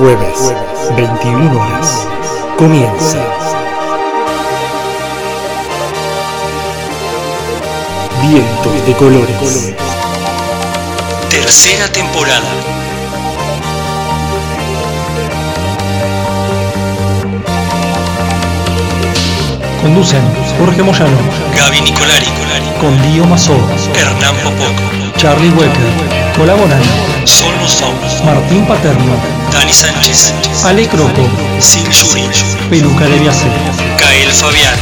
Jueves, 21 horas. Comienza. Vientos de colores. Tercera temporada. Conducen Jorge Moyano, Gaby Nicolari, con Dio Mazó, Hernán Popoco, Charlie Wecker, colaboran Solo Somos, Martín Paterno, Dani Sánchez, Ale Croco, Sil Yuri, Peluca de Viace. Kael Fabián,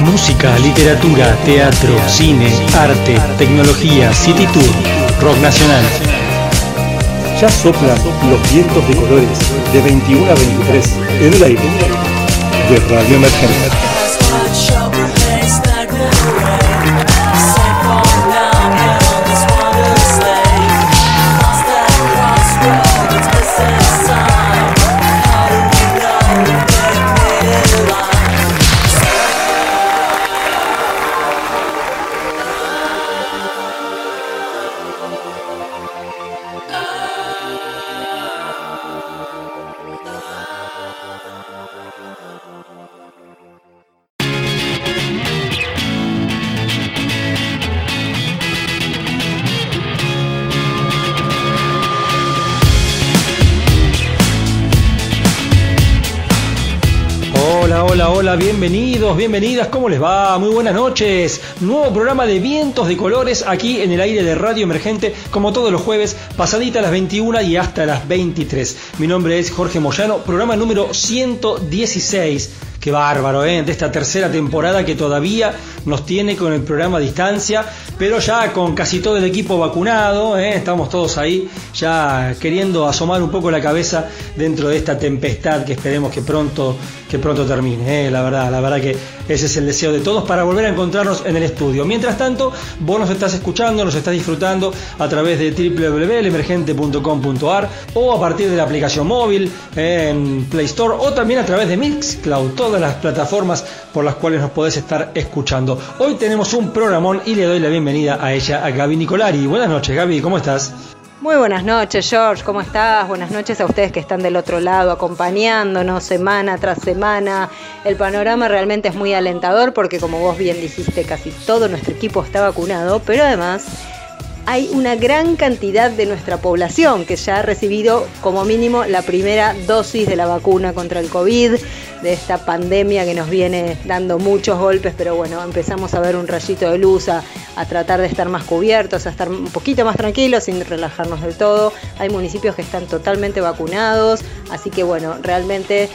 Música, literatura, teatro, cine, arte, tecnología, city tour, rock nacional. Ya soplan los vientos de colores de 21 a 23 en el aire de Radio Emergente. Bienvenidas, ¿cómo les va? Muy buenas noches. Nuevo programa de Vientos de Colores aquí en el aire de Radio Emergente, como todos los jueves, pasadita a las 21 y hasta las 23. Mi nombre es Jorge Moyano, programa número 116. Qué bárbaro, ¿eh? De esta tercera temporada que todavía nos tiene con el programa a distancia, pero ya con casi todo el equipo vacunado, ¿eh? Estamos todos ahí ya queriendo asomar un poco la cabeza dentro de esta tempestad que esperemos que pronto, que pronto termine, ¿eh? La verdad, la verdad que ese es el deseo de todos para volver a encontrarnos en el estudio. Mientras tanto, vos nos estás escuchando, nos estás disfrutando a través de www.emergente.com.ar o a partir de la aplicación móvil en Play Store o también a través de Mixcloud, todas las plataformas por las cuales nos podés estar escuchando. Hoy tenemos un programón y le doy la bienvenida a ella, a Gaby Nicolari. Buenas noches, Gaby, ¿cómo estás? Muy buenas noches, George, ¿cómo estás? Buenas noches a ustedes que están del otro lado acompañándonos semana tras semana. El panorama realmente es muy alentador porque como vos bien dijiste, casi todo nuestro equipo está vacunado, pero además hay una gran cantidad de nuestra población que ya ha recibido como mínimo la primera dosis de la vacuna contra el COVID, de esta pandemia que nos viene dando muchos golpes, pero bueno, empezamos a ver un rayito de luz, a, tratar de estar más cubiertos, a estar un poquito más tranquilos sin relajarnos del todo. Hay municipios que están totalmente vacunados, así que bueno, realmente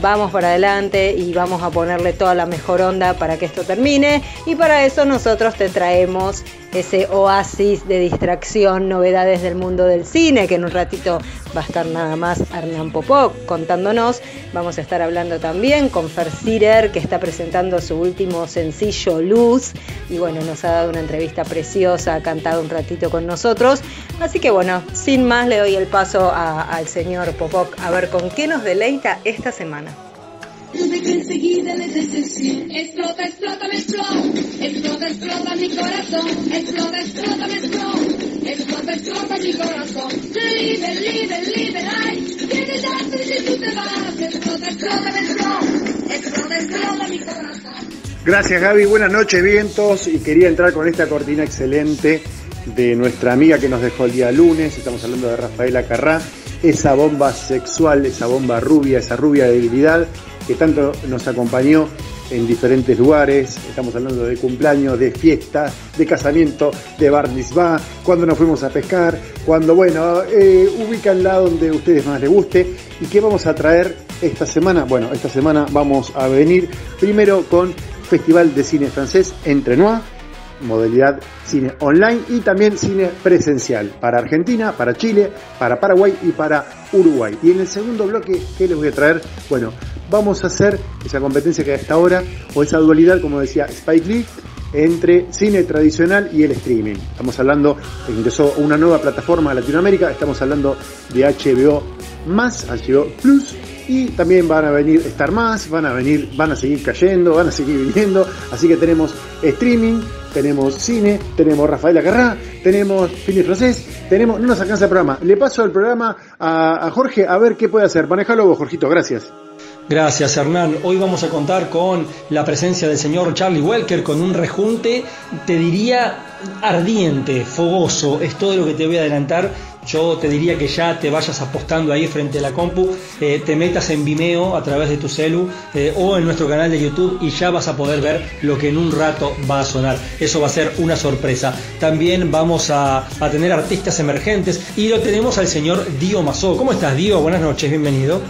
vamos para adelante y vamos a ponerle toda la mejor onda para que esto termine. Y para eso nosotros te traemos ese oasis de distracción, novedades del mundo del cine, que en un ratito va a estar nada más Hernán Popó contándonos. Vamos a estar hablando también con Fer Sirer, que está presentando su último sencillo Luz. Y bueno, nos ha dado una entrevista preciosa, ha cantado un ratito con nosotros. Así que bueno, sin más le doy el paso al señor Popoc a ver con qué nos deleita esta semana. No me que enseguida la decepción. Explota, explota, me explota. Explota, explota mi corazón. Explota, explota, me explota. Explota, explota mi corazón. Libre, libre, libre, ay. Tiene tanto y si tú te vas. Explota, explota, me explota. Explota, explota mi corazón. Gracias Gaby, buenas noches vientos y quería entrar con esta cortina excelente de nuestra amiga que nos dejó el día lunes, estamos hablando de Rafaela Carrá, esa bomba sexual, esa bomba rubia, esa rubia debilidad que tanto nos acompañó en diferentes lugares, estamos hablando de cumpleaños, de fiestas, de casamiento, de bar cuando nos fuimos a pescar, cuando, bueno, eh, ubícanla donde ustedes más les guste. ¿Y qué vamos a traer esta semana? Bueno, esta semana vamos a venir primero con Festival de Cine Francés Entre Noir, modalidad cine online y también cine presencial para Argentina, para Chile, para Paraguay y para Uruguay. Y en el segundo bloque, ¿qué les voy a traer? Bueno, vamos a hacer esa competencia que hasta ahora, o esa dualidad, como decía Spike Lee, entre cine tradicional y el streaming. Estamos hablando, ingresó una nueva plataforma a Latinoamérica, estamos hablando de HBO más, HBO Plus, y también van a venir Star más, van a venir, van a seguir cayendo, van a seguir viniendo, así que tenemos streaming, tenemos cine, tenemos Rafaela Carrá, tenemos Fini Procés, tenemos. No nos alcanza el programa. Le paso el programa a, a Jorge a ver qué puede hacer. Manejalo vos, Jorgito, gracias. Gracias Hernán. Hoy vamos a contar con la presencia del señor Charlie Welker con un rejunte, te diría, ardiente, fogoso. Es todo lo que te voy a adelantar. Yo te diría que ya te vayas apostando ahí frente a la compu, eh, te metas en Vimeo a través de tu celu eh, o en nuestro canal de YouTube y ya vas a poder ver lo que en un rato va a sonar. Eso va a ser una sorpresa. También vamos a, a tener artistas emergentes y lo tenemos al señor Dio Mazó. ¿Cómo estás Dio? Buenas noches, bienvenido.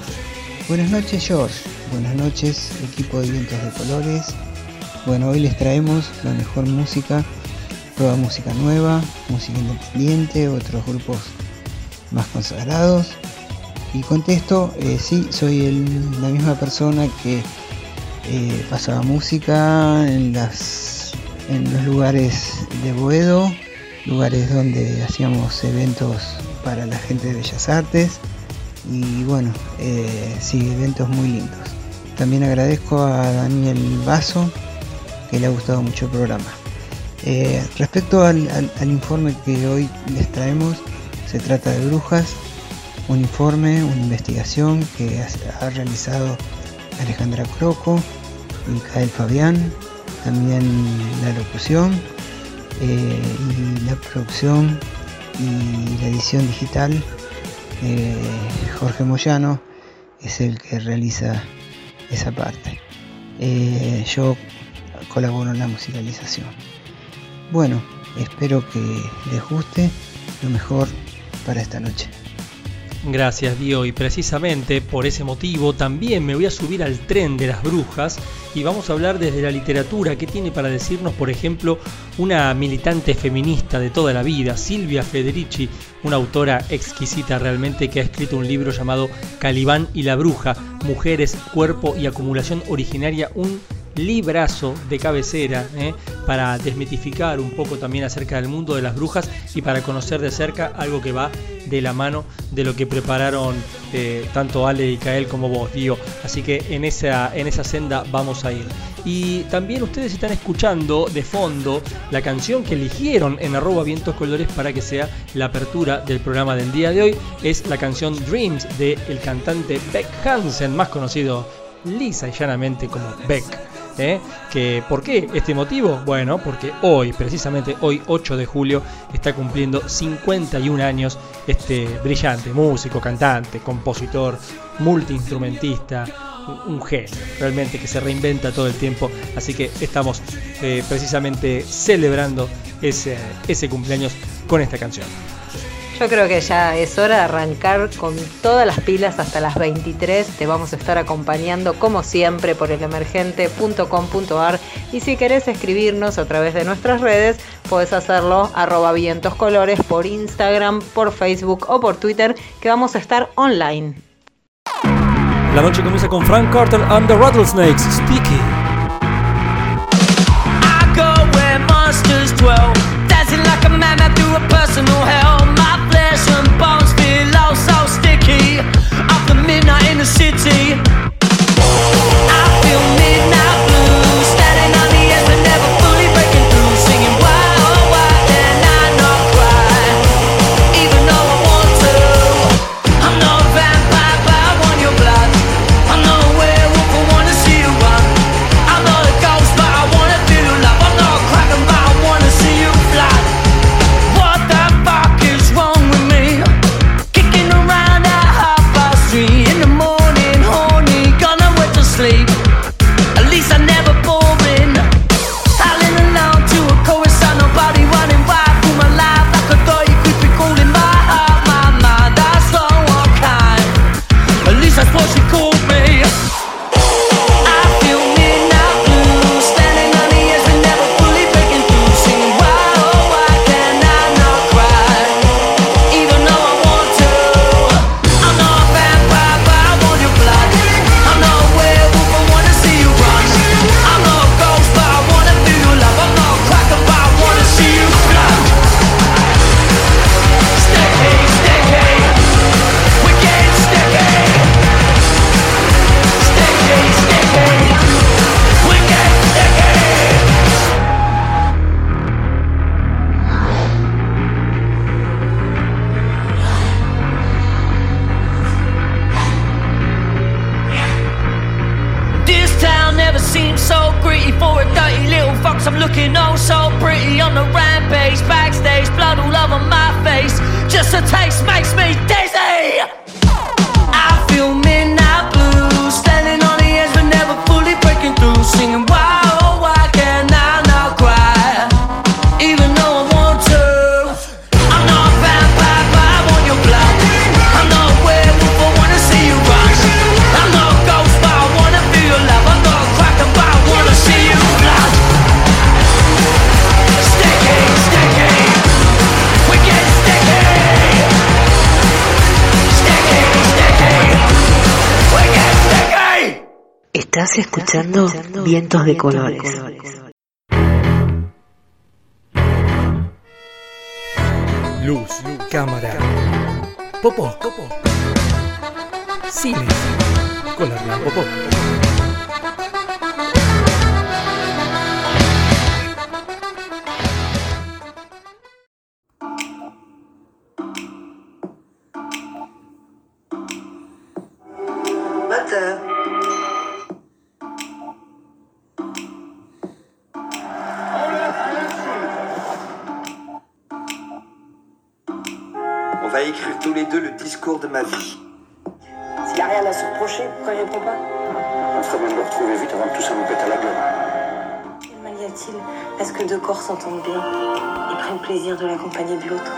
Buenas noches George, buenas noches equipo de vientos de colores. Bueno, hoy les traemos la mejor música, toda música nueva, música independiente, otros grupos más consagrados. Y contesto, eh, sí, soy la misma persona que eh, pasaba música en, en los lugares de Boedo, lugares donde hacíamos eventos para la gente de Bellas Artes y bueno, eh, sí, eventos muy lindos. También agradezco a Daniel Vaso, que le ha gustado mucho el programa. Eh, respecto al, informe que hoy les traemos, se trata de brujas, un informe, una investigación que ha, ha realizado Alejandra Croco, Micael Fabián, también la locución eh, y la producción y la edición digital eh, Jorge Moyano es el que realiza esa parte. Eh, yo colaboro en la musicalización. Bueno, espero que les guste lo mejor para esta noche. Gracias Dio. Y precisamente por ese motivo también me voy a subir al tren de las brujas y vamos a hablar desde la literatura. Que tiene para decirnos por ejemplo una militante feminista de toda la vida, Silvia Federici, una autora exquisita realmente que ha escrito un libro llamado Calibán y la bruja, Mujeres, Cuerpo y Acumulación Originaria, un librazo de cabecera ¿eh? para desmitificar un poco también acerca del mundo de las brujas y para conocer de cerca algo que va de la mano de lo que prepararon eh, tanto Ale y Kael como vos, Dio. Así que en esa, en esa senda vamos a ir. Y también ustedes están escuchando de fondo la canción que eligieron en arroba vientos colores para que sea la apertura del programa del día de hoy. Es la canción Dreams del el cantante Beck Hansen, más conocido lisa y llanamente como Beck. ¿Eh? Que, ¿Por qué este motivo? Bueno, porque hoy, precisamente hoy 8 de julio, está cumpliendo 51 años este brillante músico, cantante, compositor, multiinstrumentista, un, genio, realmente que se reinventa todo el tiempo. Así que estamos eh, precisamente celebrando ese, ese cumpleaños con esta canción. Yo creo que ya es hora de arrancar con todas las pilas hasta las 23. Te vamos a estar acompañando como siempre por elemergente.com.ar y si querés escribirnos a través de nuestras redes, puedes hacerlo arroba vientoscolores por Instagram, por Facebook o por Twitter que vamos a estar online. La noche comienza con Frank Carter and the Rattlesnakes, Sticky. I go where monsters dwell, dancing like a madman through a personal hell. Midnight in the city, Escuchando Vientos de Colores. Luz, cámara, popó, cine, con Popó. Corps s'entendent bien. Et prennent plaisir de l'accompagner de l'autre.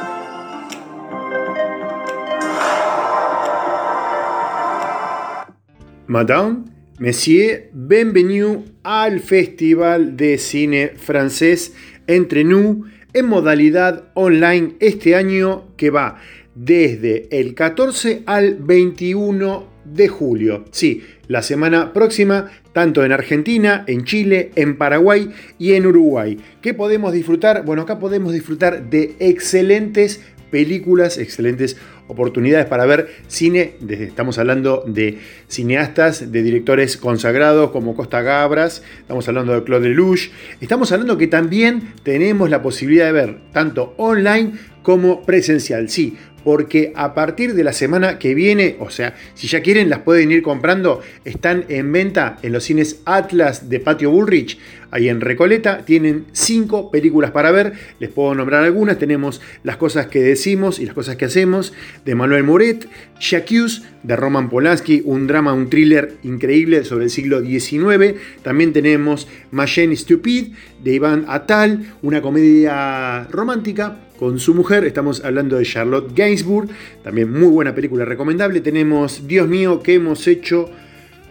Madame, Messieurs, bienvenue al Festival de Cine Francés. Entre Nous en modalidad online este año que va desde el 14 al 21 de julio. Sí, la semana próxima, tanto en Argentina, en Chile, en Paraguay y en Uruguay. ¿Qué podemos disfrutar? Bueno, acá podemos disfrutar de excelentes películas, excelentes oportunidades para ver cine. Estamos hablando de cineastas, de directores consagrados como Costa Gabras, estamos hablando de Claude Lelouch, estamos hablando que también tenemos la posibilidad de ver tanto online como presencial. Sí, porque a partir de la semana que viene, o sea, si ya quieren las pueden ir comprando, están en venta en los cines Atlas de Patio Bullrich, ahí en Recoleta, tienen cinco películas para ver, les puedo nombrar algunas, tenemos Las cosas que decimos y las cosas que hacemos, de Manuel Moret, Jacques de Roman Polanski, un drama, un thriller increíble sobre el siglo XIX, también tenemos Machine Stupid, de Iván Atal, una comedia romántica, con su mujer. Estamos hablando de Charlotte Gainsbourg, también muy buena película recomendable. Tenemos Dios mío, ¿qué hemos hecho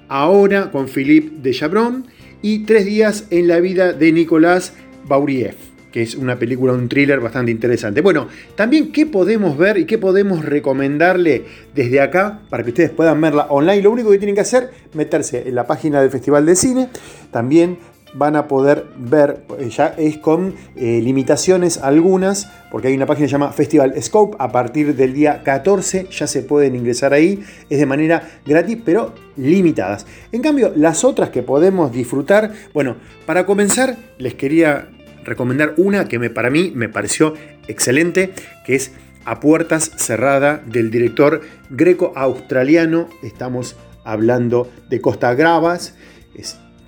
ahora con Philippe de Chabron? Y Tres días en la vida de Nicolás Bauriev, que es una película, un thriller bastante interesante. Bueno, también qué podemos ver y qué podemos recomendarle desde acá para que ustedes puedan verla online. Lo único que tienen que hacer, meterse en la página del Festival de Cine. También van a poder ver, ya es con eh, limitaciones algunas, porque hay una página que se llama Festival Scope, a partir del día 14 ya se pueden ingresar ahí, es de manera gratis, pero limitadas. En cambio, las otras que podemos disfrutar, bueno, para comenzar les quería recomendar una que me, para mí me pareció excelente, que es A Puertas Cerrada del director greco-australiano, estamos hablando de Costa Gravas,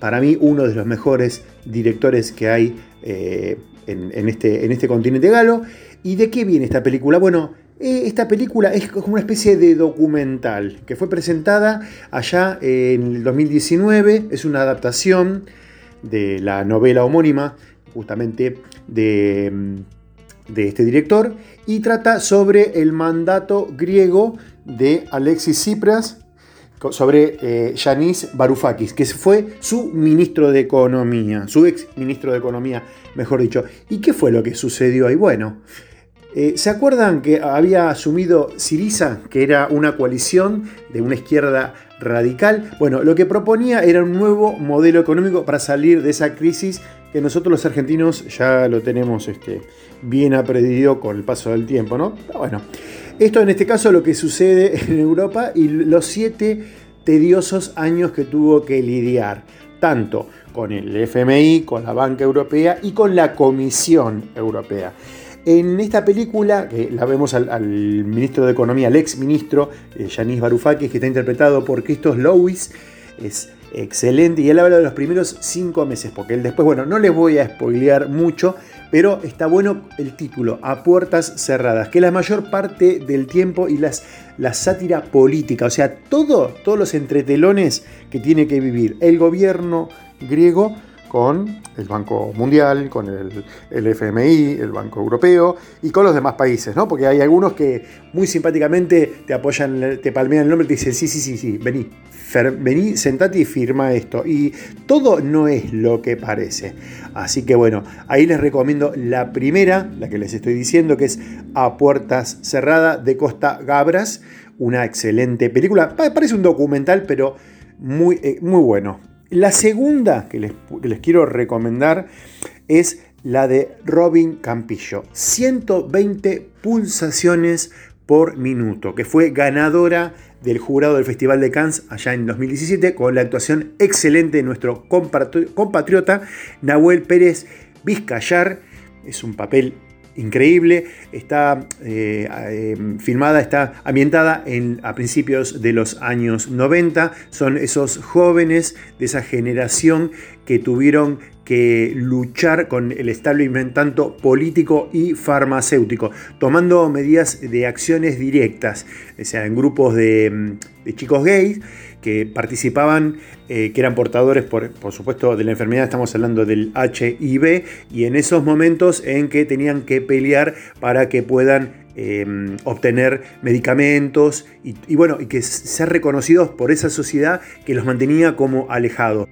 para mí uno de los mejores directores que hay eh, este, en, este, continente galo. ¿Y de qué viene esta película? Bueno, eh, esta película es como una especie de documental que fue presentada allá en el 2019. Es una adaptación de la novela homónima, justamente de, de este director, y trata sobre el mandato griego de Alexis Tsipras sobre eh, Yanis Varoufakis, que fue su ministro de Economía, su ex ministro de Economía, mejor dicho. ¿Y qué fue lo que sucedió ahí? Bueno, eh, ¿se acuerdan que había asumido Siriza, que era una coalición de una izquierda radical? Bueno, lo que proponía era un nuevo modelo económico para salir de esa crisis que nosotros los argentinos ya lo tenemos este, bien aprendido con el paso del tiempo, ¿no? Bueno. Esto en este caso lo que sucede en Europa y los siete tediosos años que tuvo que lidiar, tanto con el FMI, con la Banca Europea y con la Comisión Europea. En esta película, que la vemos al, ministro de Economía, al ex ministro, eh, Yanis Varoufakis, que está interpretado por Christos Lewis, es excelente. Y él habla de los primeros cinco meses, porque él después, bueno, no les voy a spoilear mucho, pero está bueno el título, A Puertas Cerradas, que la mayor parte del tiempo y las, la sátira política, o sea, todo, todos los entretelones que tiene que vivir el gobierno griego con el Banco Mundial, con el, el, FMI, el Banco Europeo y con los demás países, ¿no? Porque hay algunos que muy simpáticamente te apoyan, te palmean el nombre y te dicen, sí, sí, sí, sí, vení, vení, sentate y firma esto. Y todo no es lo que parece. Así que bueno, ahí les recomiendo la primera, la que les estoy diciendo, que es A Puertas Cerradas de Costa Gabras, una excelente película. Parece un documental, pero muy, eh, muy bueno. La segunda que les, quiero recomendar es la de Robin Campillo. 120 pulsaciones por minuto, que fue ganadora del jurado del Festival de Cannes allá en 2017 con la actuación excelente de nuestro compatriota Nahuel Pérez Vizcayar. Es un papel increíble. Está eh, eh, filmada, está ambientada en, a principios de los años 90. Son esos jóvenes de esa generación que tuvieron que luchar con el establishment tanto político y farmacéutico, tomando medidas de acciones directas, o sea, en grupos de, de chicos gays que participaban, eh, que eran portadores, por, por, supuesto, de la enfermedad, estamos hablando del HIV, y en esos momentos en que tenían que pelear para que puedan eh, obtener medicamentos y, bueno, y que ser reconocidos por esa sociedad que los mantenía como alejados.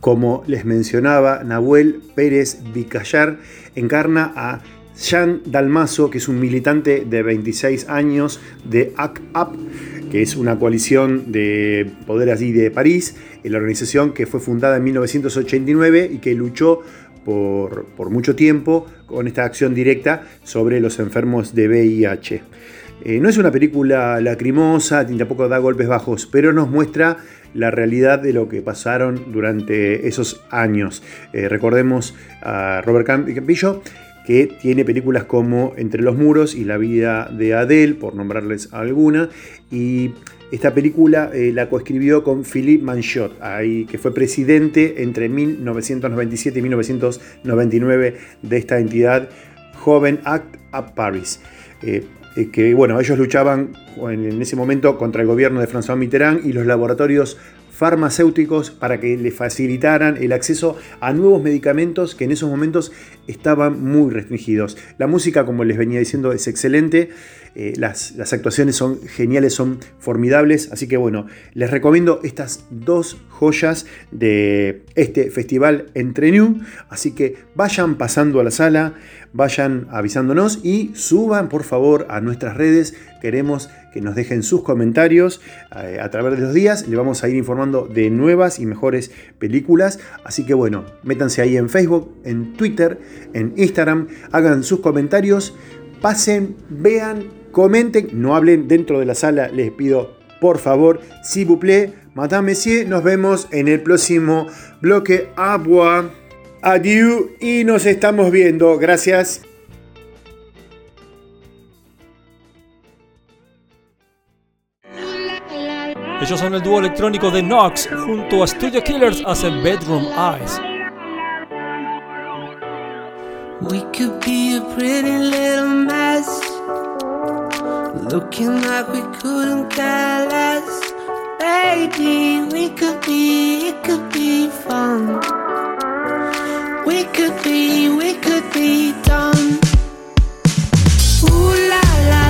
Como les mencionaba, Nahuel Pérez Vicayar encarna a Jean Dalmazo, que es un militante de 26 años de ACT UP, que es una coalición de poderes de París, la organización que fue fundada en 1989 y que luchó por, por mucho tiempo con esta acción directa sobre los enfermos de VIH. Eh, no es una película lacrimosa, tampoco da golpes bajos, pero nos muestra la realidad de lo que pasaron durante esos años. Eh, recordemos a Robert Campillo, que tiene películas como Entre los muros y La vida de Adele, por nombrarles alguna, y esta película eh, la coescribió con Philippe Manchot, ahí, que fue presidente entre 1997 y 1999 de esta entidad Joven Act Up Paris. Eh, eh, que bueno, ellos luchaban en ese momento contra el gobierno de François Mitterrand y los laboratorios farmacéuticos para que le facilitaran el acceso a nuevos medicamentos que en esos momentos estaban muy restringidos. La música, como les venía diciendo, es excelente, eh, las, las, actuaciones son geniales, son formidables, así que bueno, les recomiendo estas dos joyas de este festival Entre New, así que vayan pasando a la sala, vayan avisándonos y suban por favor a nuestras redes, queremos que nos dejen sus comentarios eh, a través de los días. Le vamos a ir informando de nuevas y mejores películas. Así que bueno, métanse ahí en Facebook, en Twitter, en Instagram, hagan sus comentarios, pasen, vean, comenten, no hablen dentro de la sala, les pido por favor, si vous plaît, Madame Messier, nos vemos en el próximo bloque Agua. Adiós y nos estamos viendo. Gracias. Ellos son el dúo electrónico de Nox junto a Studio Killers hacen Bedroom Eyes. We could be a pretty little mess, looking like we couldn't care less. Baby, we could be, it could be fun. We could be, we could be done. Ooh la la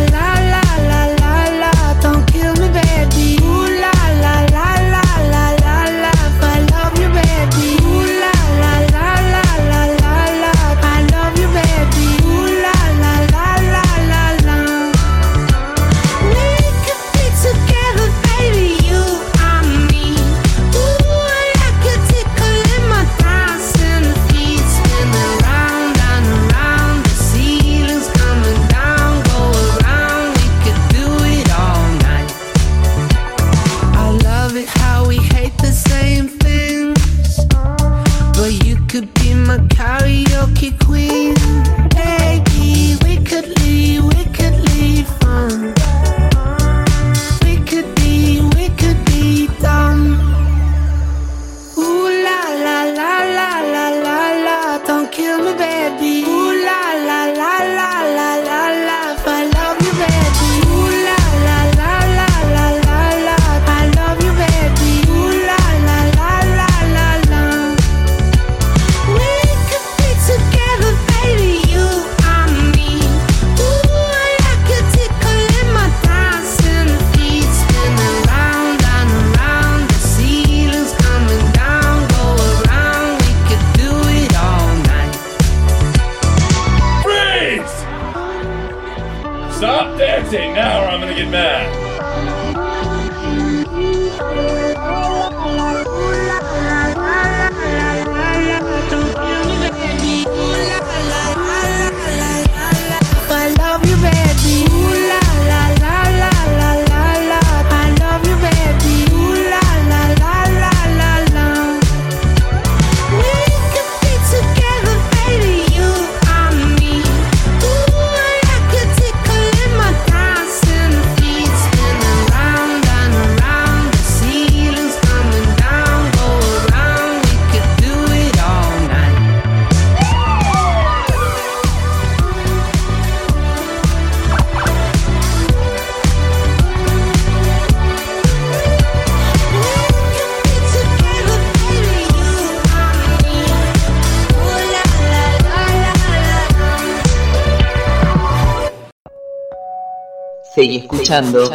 Seguí escuchando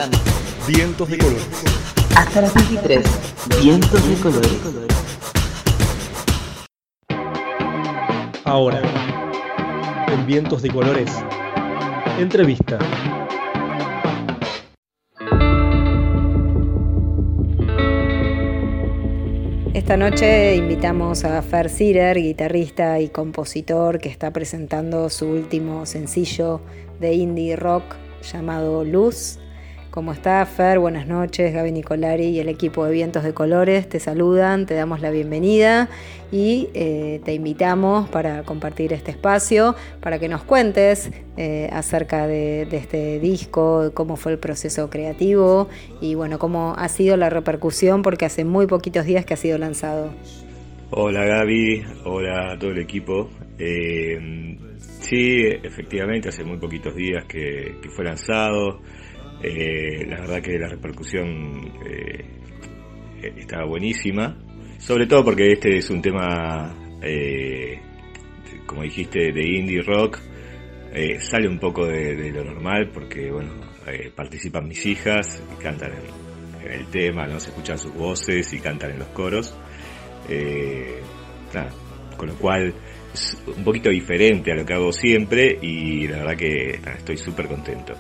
Vientos de colores. hasta las 23. Vientos de colores. Ahora, en Vientos de Colores, entrevista. Esta noche invitamos a Fer Sirer, guitarrista y compositor, que está presentando su último sencillo de indie rock llamado Luz. ¿Cómo está Fer? Buenas noches, Gaby Nicolari y el equipo de Vientos de Colores te saludan, te damos la bienvenida y eh, te invitamos para compartir este espacio, para que nos cuentes eh, acerca de, este disco, cómo fue el proceso creativo y bueno, cómo ha sido la repercusión, porque hace muy poquitos días que ha sido lanzado. Hola Gaby, hola a todo el equipo. Eh, sí, efectivamente, hace muy poquitos días que, fue lanzado. Eh, la verdad que la repercusión eh, estaba buenísima. Sobre todo porque este es un tema, eh, como dijiste, de indie rock. Sale un poco de, lo normal porque, bueno, participan mis hijas y cantan en, el tema, ¿no? Se escuchan sus voces y cantan en los coros. Nada, con lo cual un poquito diferente a lo que hago siempre y la verdad que estoy súper contento.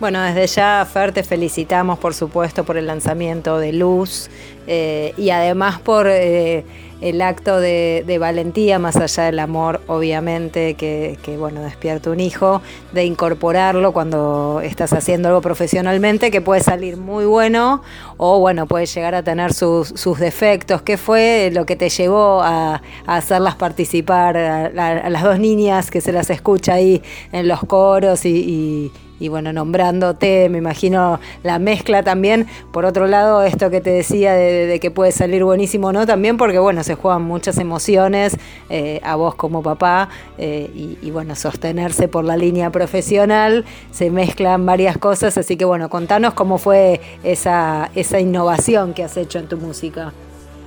Bueno, desde ya, Fer, te felicitamos, por supuesto, por el lanzamiento de Luz eh, y además por eh, el acto de, valentía, más allá del amor, obviamente, que, bueno, despierta un hijo, de incorporarlo cuando estás haciendo algo profesionalmente, que puede salir muy bueno o, bueno, puede llegar a tener sus, sus defectos. ¿Qué fue lo que te llevó a, hacerlas participar, a, las dos niñas que se las escucha ahí en los coros y y bueno, nombrándote, me imagino la mezcla también. Por otro lado, esto que te decía de, que puede salir buenísimo, ¿no? También porque, bueno, se juegan muchas emociones eh, a vos como papá eh, y, bueno, sostenerse por la línea profesional, se mezclan varias cosas, así que bueno, contanos cómo fue esa, esa innovación que has hecho en tu música.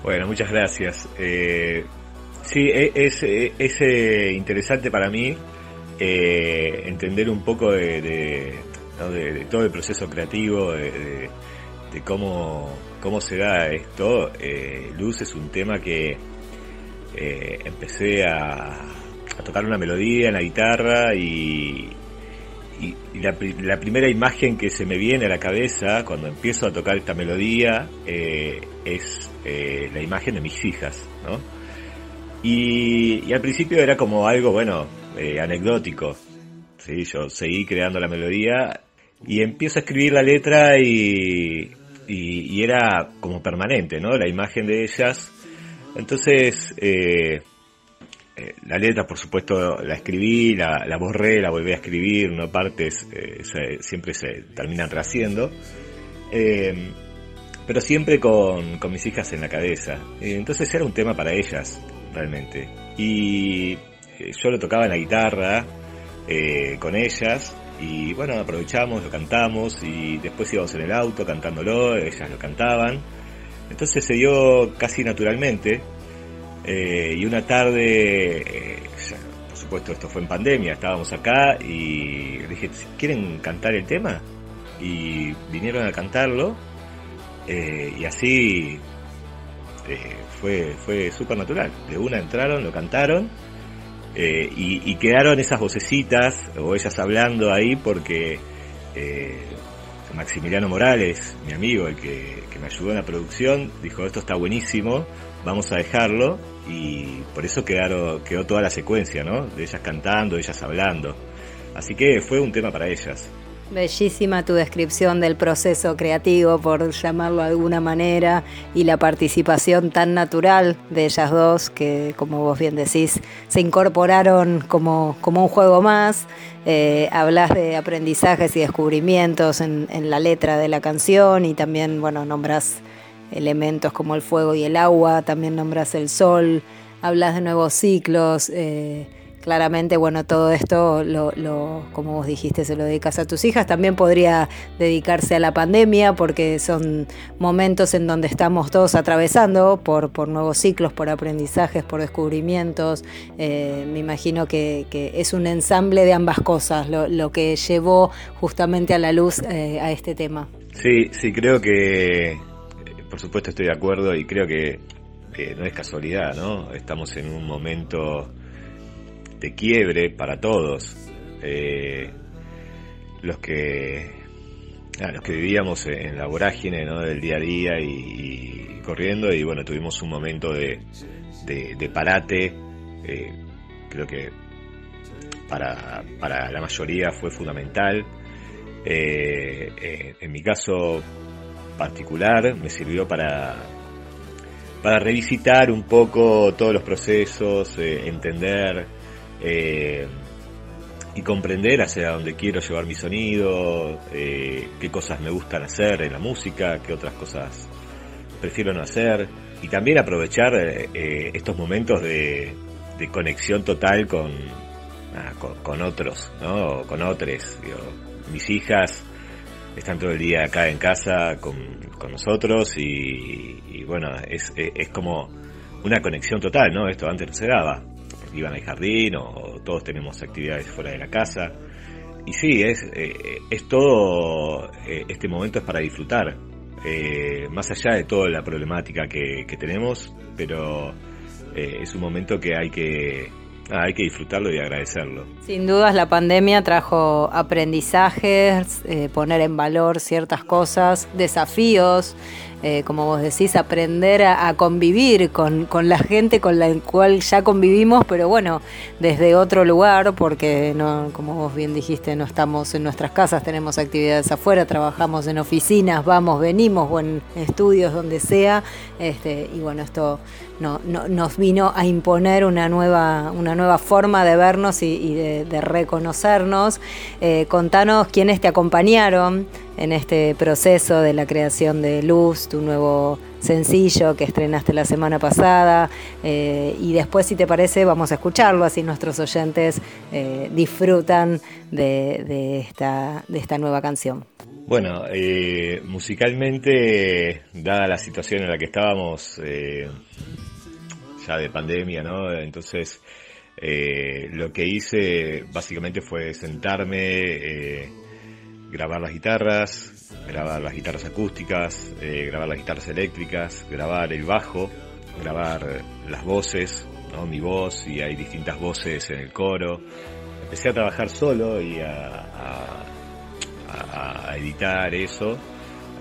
Bueno, muchas gracias. Eh, sí, es, es, es eh, interesante para mí eh, entender un poco de, todo el proceso creativo, de, cómo, cómo se da esto. Eh, Luz es un tema que eh, empecé a, tocar una melodía en la guitarra y, la, primera imagen que se me viene a la cabeza cuando empiezo a tocar esta melodía es la imagen de mis hijas, y al principio era como algo, bueno, eh, anecdótico. ¿sí? Yo seguí creando la melodía y empiezo a escribir la letra y, era como permanente, ¿no? La imagen de ellas. Entonces, eh, eh, la letra, por supuesto, la escribí, la, la, borré, la volví a escribir, no partes eh, siempre se terminan rehaciendo. Eh, pero siempre con, con, mis hijas en la cabeza. entonces era un tema para ellas, realmente. Y yo lo tocaba en la guitarra eh, con ellas y bueno, aprovechamos, lo cantamos y después íbamos en el auto cantándolo, ellas lo cantaban. Entonces se dio casi naturalmente eh, y una tarde, eh, por supuesto esto fue en pandemia, estábamos acá y dije, ¿quieren cantar el tema? Y vinieron a cantarlo y así fue, fue súper natural. De una entraron, lo cantaron eh, y, quedaron esas vocecitas o ellas hablando ahí porque eh, Maximiliano Morales, mi amigo, el que, que me ayudó en la producción, dijo esto está buenísimo, vamos a dejarlo y por eso quedaron, quedó toda la secuencia, ¿no? De ellas cantando, de ellas hablando. Así que fue un tema para ellas. Bellísima tu descripción del proceso creativo, por llamarlo de alguna manera, y la participación tan natural de ellas dos, que como vos bien decís, se incorporaron como, como un juego más. Eh, hablas de aprendizajes y descubrimientos en, en, la letra de la canción y también, bueno, nombras elementos como el fuego y el agua, también nombras el sol, hablas de nuevos ciclos. Eh, claramente, bueno, todo esto, lo, lo, como vos dijiste, se lo dedicas a tus hijas. También podría dedicarse a la pandemia porque son momentos en donde estamos todos atravesando por, por nuevos ciclos, por aprendizajes, por descubrimientos. Eh, me imagino que, es un ensamble de ambas cosas lo, lo que llevó justamente a la luz eh, a este tema. Sí, sí, creo que, por supuesto estoy de acuerdo y creo que no es casualidad, ¿no? Estamos en un momento de quiebre para todos. Eh, los que ah, los que vivíamos en la vorágine del día a día y, corriendo y bueno tuvimos un momento de, de, de parate eh, creo que para, para la mayoría fue fundamental eh, en mi caso particular me sirvió para para revisitar un poco todos los procesos entender eh, y comprender hacia dónde quiero llevar mi sonido, eh, qué cosas me gustan hacer en la música, qué otras cosas prefiero no hacer, y también aprovechar eh, estos momentos de, conexión total con, con, otros, ¿no? con otros. Mis hijas están todo el día acá en casa con, con nosotros y, bueno, es, es como una conexión total, ¿no? Esto antes no se daba iban al jardín o, todos tenemos actividades fuera de la casa. Y sí, es, eh, es todo, eh, este momento es para disfrutar, eh, más allá de toda la problemática que, que tenemos, pero es un momento que hay que, ah, hay que disfrutarlo y agradecerlo. Sin dudas la pandemia trajo aprendizajes, poner en valor ciertas cosas, desafíos eh, como vos decís, aprender a, convivir con, la gente con la cual ya convivimos, pero bueno, desde otro lugar, porque como vos bien dijiste, no estamos en nuestras casas, tenemos actividades afuera, trabajamos en oficinas, vamos, venimos o en estudios, donde sea, este, y bueno, esto no, no, nos vino a imponer una nueva, una nueva forma de vernos y, de, reconocernos. Eh, contanos quiénes te acompañaron en este proceso de la creación de Luz, tu nuevo sencillo que estrenaste la semana pasada. Eh, y después, si te parece, vamos a escucharlo, así nuestros oyentes eh, disfrutan de, esta, de esta nueva canción. Bueno, eh, musicalmente, dada la situación en la que estábamos, ya de pandemia, ¿no? Entonces, lo que hice básicamente fue sentarme, grabar las guitarras, grabar las guitarras acústicas, eh, grabar las guitarras eléctricas, grabar el bajo, grabar las voces, mi voz y hay distintas voces en el coro. Empecé a trabajar solo y a, editar eso.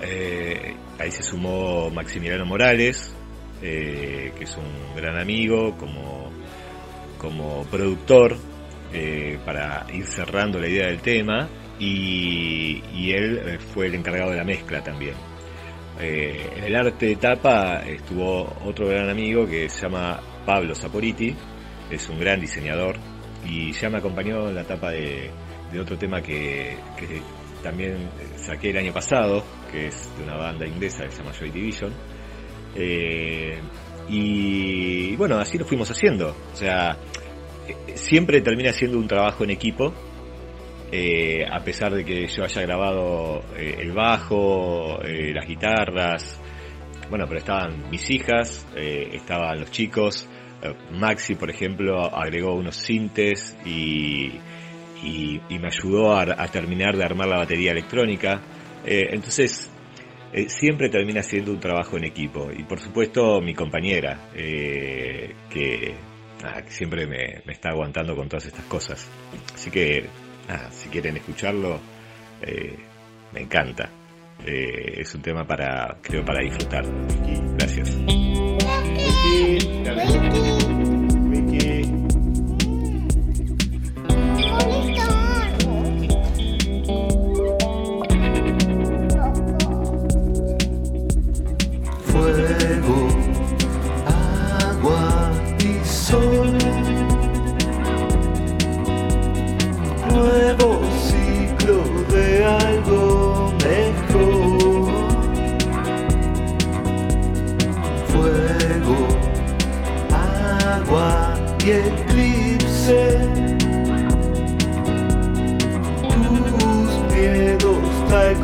Eh, ahí se sumó Maximiliano Morales, eh, que es un gran amigo como, como productor, para ir cerrando la idea del tema y, y, él fue el encargado de la mezcla también. Eh, en el arte de tapa estuvo otro gran amigo que se llama Pablo Saporiti, es un gran diseñador y ya me acompañó en la tapa de, otro tema que, también saqué el año pasado, que es de una banda inglesa que se llama Joy Division. Eh, y bueno, así lo fuimos haciendo. O sea, siempre termina siendo un trabajo en equipo eh, a pesar de que yo haya grabado eh, el bajo, eh, las guitarras, bueno, pero estaban mis hijas, estaban los chicos, Maxi, por ejemplo, agregó unos sintes y, y, me ayudó a, terminar de armar la batería electrónica. entonces, siempre termina siendo un trabajo en equipo. Y por supuesto, mi compañera, que siempre me, me está aguantando con todas estas cosas. Así que Ah, si quieren escucharlo, eh, me encanta. Eh, es un tema para, creo, para disfrutar. Gracias. Eclipse. Tus miedos tal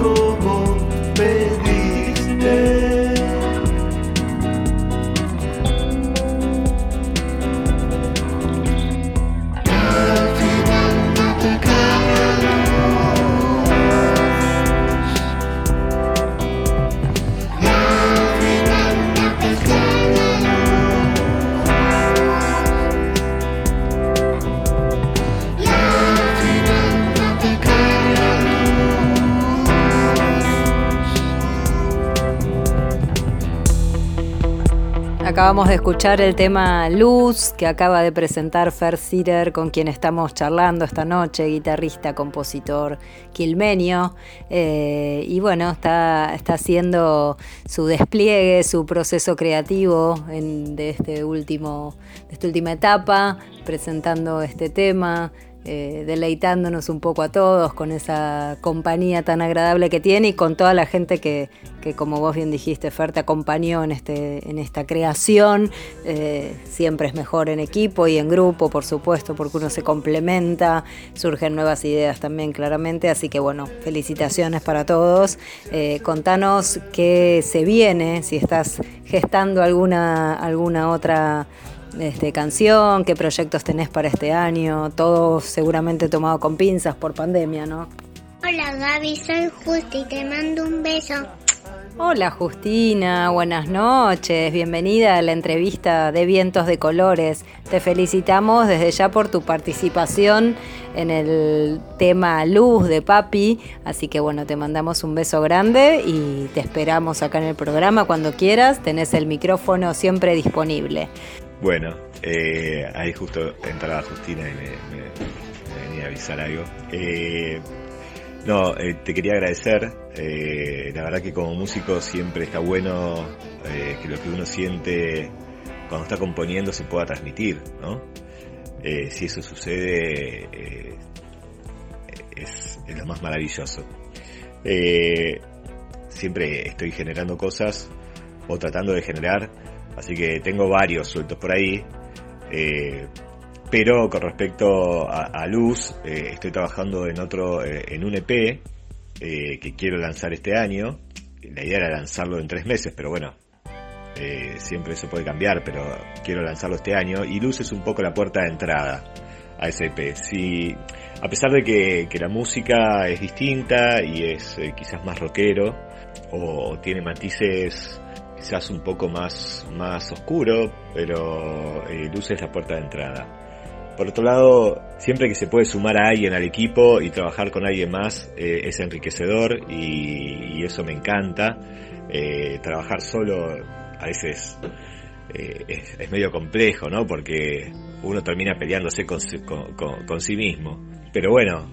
Acabamos de escuchar el tema Luz que acaba de presentar Fer Sitter, con quien estamos charlando esta noche, guitarrista, compositor quilmenio. Eh, y bueno, está, está haciendo su despliegue, su proceso creativo de, este último, de esta última etapa, presentando este tema. Eh, deleitándonos un poco a todos con esa compañía tan agradable que tiene y con toda la gente que, que como vos bien dijiste, Fer, te acompañó en, este, en esta creación. Eh, siempre es mejor en equipo y en grupo, por supuesto, porque uno se complementa, surgen nuevas ideas también, claramente. Así que bueno, felicitaciones para todos. Eh, contanos qué se viene, si estás gestando alguna, alguna otra este, canción, qué proyectos tenés para este año, todo seguramente tomado con pinzas por pandemia, ¿no? Hola Gaby, soy Justi, te mando un beso. Hola Justina, buenas noches, bienvenida a la entrevista de Vientos de Colores. Te felicitamos desde ya por tu participación en el tema Luz de Papi, así que bueno, te mandamos un beso grande y te esperamos acá en el programa cuando quieras, tenés el micrófono siempre disponible. Bueno, eh, ahí justo entraba Justina y me, venía a avisar algo. Eh, no, eh, te quería agradecer. eh, la verdad que como músico siempre está bueno eh, que lo que uno siente cuando está componiendo se pueda transmitir, ¿no? Si eso sucede, es, es lo más maravilloso. Siempre estoy generando cosas o tratando de generar, así que tengo varios sueltos por ahí. eh, pero con respecto a, Luz, eh, estoy trabajando en otro, eh, en un EP que quiero lanzar este año. La idea era lanzarlo en tres meses, pero bueno, siempre eso puede cambiar, pero quiero lanzarlo este año. Y Luz es un poco la puerta de entrada a ese EP. A pesar de que, que la música es distinta y es quizás más rockero, o tiene matices quizás un poco más, más oscuro, pero eh, es la puerta de entrada. Por otro lado, siempre que se puede sumar a alguien al equipo y trabajar con alguien más eh, es enriquecedor y, eso me encanta. Eh, trabajar solo a veces eh, es, medio complejo, ¿no? Porque uno termina peleándose con, con- con- sí mismo. Pero bueno,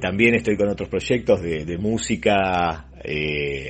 también estoy con otros proyectos de, de música,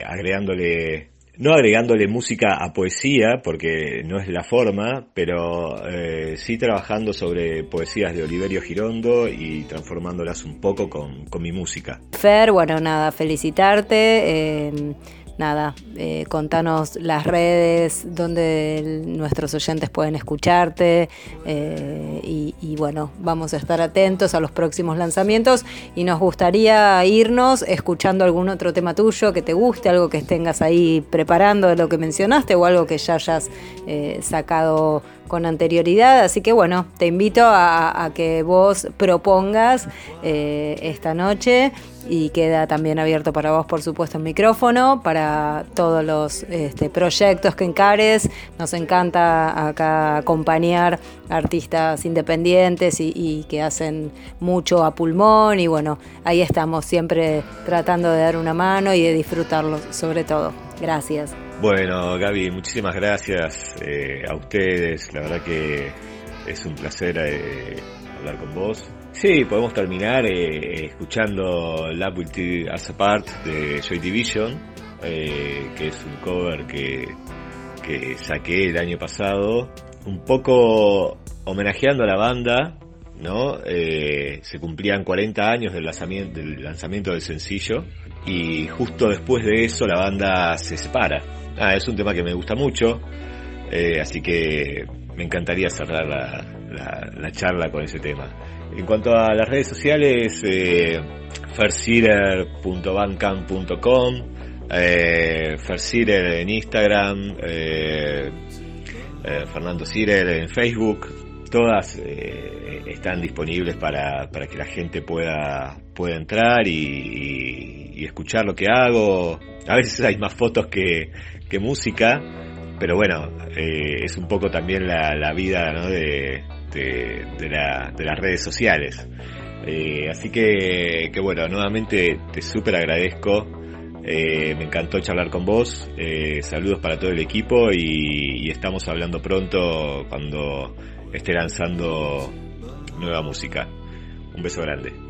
agregándole, no agregándole música a poesía, porque no es la forma, pero eh, sí trabajando sobre poesías de Oliverio Girondo y transformándolas un poco con, con mi música. Fer, bueno, nada, felicitarte. eh, nada, eh, contanos las redes donde nuestros oyentes pueden escucharte eh, y, y bueno, vamos a estar atentos a los próximos lanzamientos. Y nos gustaría irnos escuchando algún otro tema tuyo que te guste, algo que tengas ahí preparando de lo que mencionaste o algo que ya hayas eh, sacado con anterioridad, así que bueno, te invito a, que vos propongas eh, esta noche y queda también abierto para vos, por supuesto, el micrófono, para todos los este, proyectos que encares. Nos encanta acá acompañar artistas independientes y, y que hacen mucho a pulmón y bueno, ahí estamos siempre tratando de dar una mano y de disfrutarlo sobre todo. Gracias. Bueno, Gaby, muchísimas gracias eh, a ustedes. La verdad que es un placer eh, hablar con vos. Sí, podemos terminar eh, escuchando Love Will Tear Us Apart de Joy Division, que es un cover que, que saqué el año pasado, un poco homenajeando a la banda, ¿no? Se cumplían 40 años del lanzamiento, del lanzamiento del sencillo y justo después de eso la banda se separa. Ah, es un tema que me gusta mucho, eh, así que me encantaría cerrar la, la, la charla con ese tema. En cuanto a las redes sociales, eh, eh, en Instagram, eh, eh, Fernando Sirer en Facebook, todas están disponibles para, para que la gente pueda, pueda entrar y- escuchar lo que hago. A veces hay más fotos que, que música, pero bueno, eh, es un poco también la, la vida ¿no? de, de, la- de las redes sociales. Eh, así que, que bueno, nuevamente te súper agradezco. Eh, me encantó charlar con vos. Saludos para todo el equipo y estamos hablando pronto cuando esté lanzando nueva música. Un beso grande.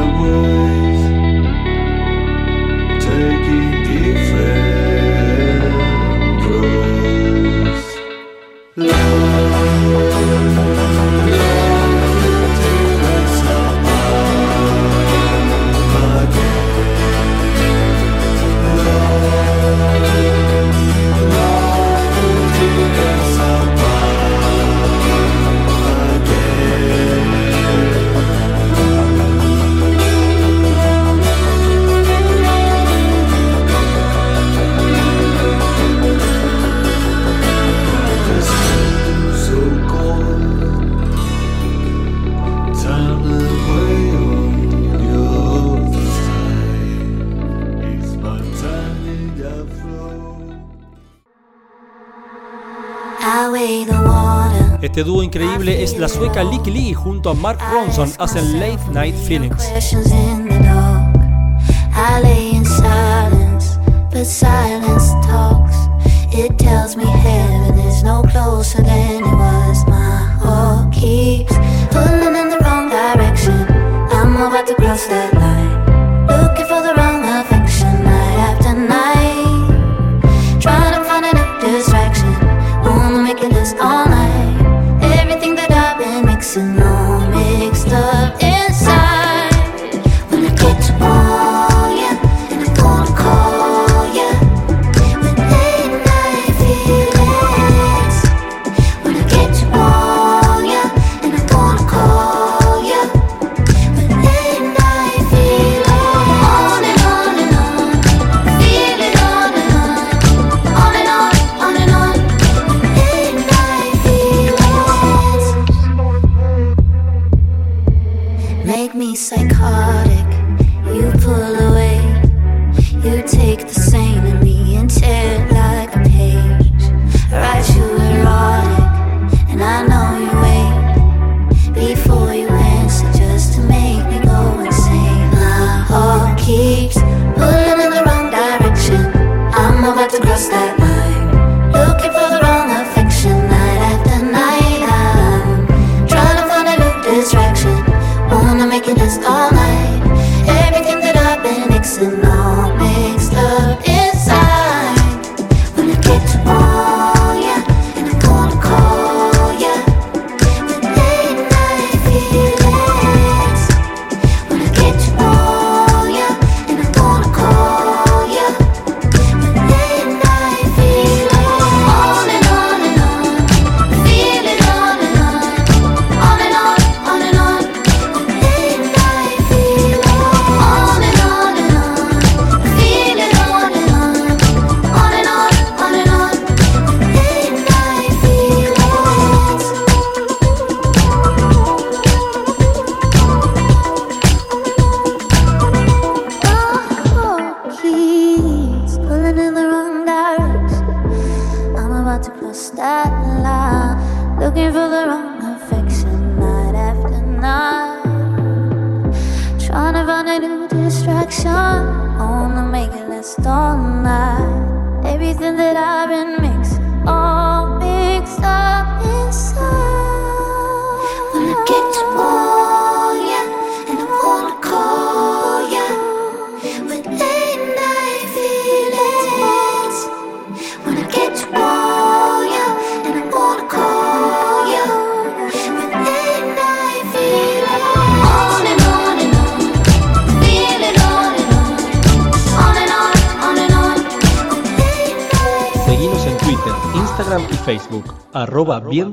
Este dúo increíble es la sueca Licky Lee junto a Mark Ronson hacen Late Night Feelings.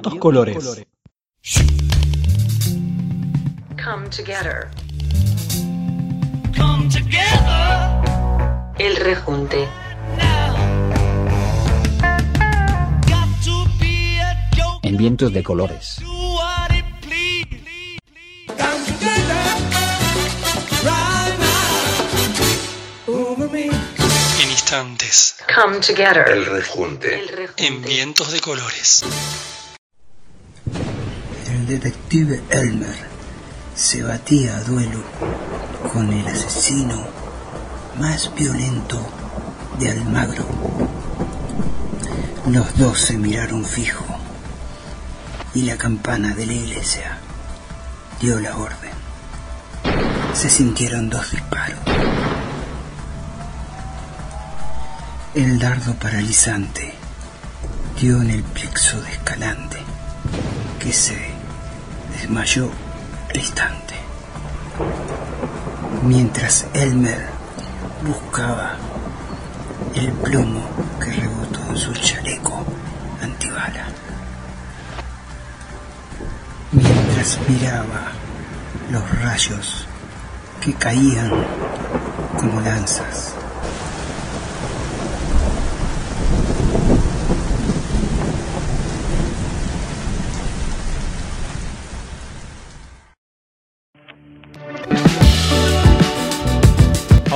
Colores. Come together. El rejunte. En vientos de colores. En instantes. Come together. El rejunte. En vientos de colores detective Elmer se batía a duelo con el asesino más violento de Almagro. Los dos se miraron fijo y la campana de la iglesia dio la orden. Se sintieron dos disparos. El dardo paralizante dio en el plexo de Escalante, que se desmayó instante, mientras Elmer buscaba el plomo que rebotó en su chaleco antibala. Mientras miraba los rayos que caían como lanzas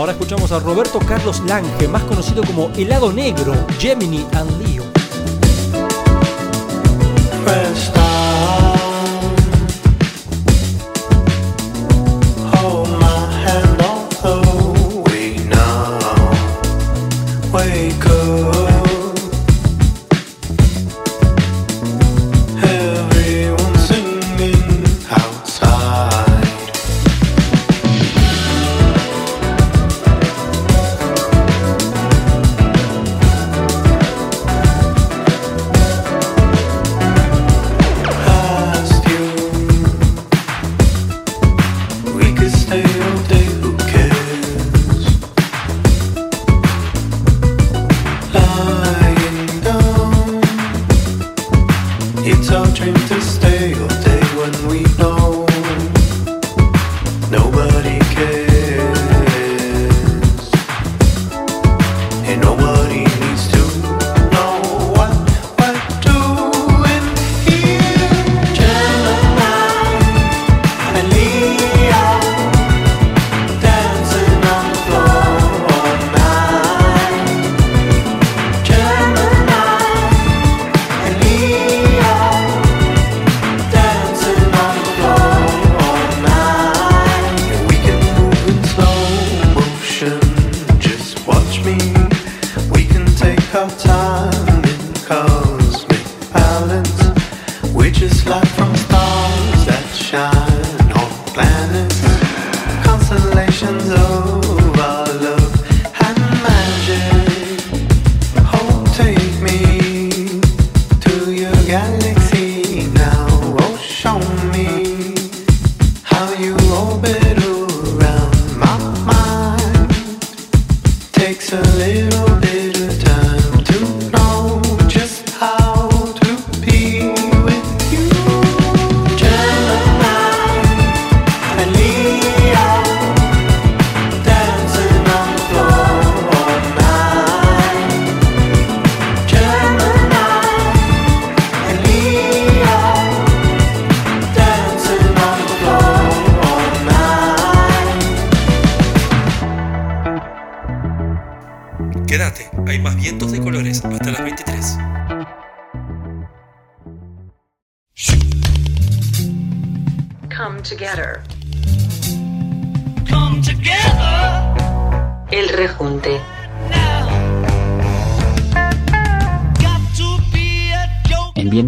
Ahora escuchamos a Roberto Carlos Lange, más conocido como Helado Negro, Gemini and Leo.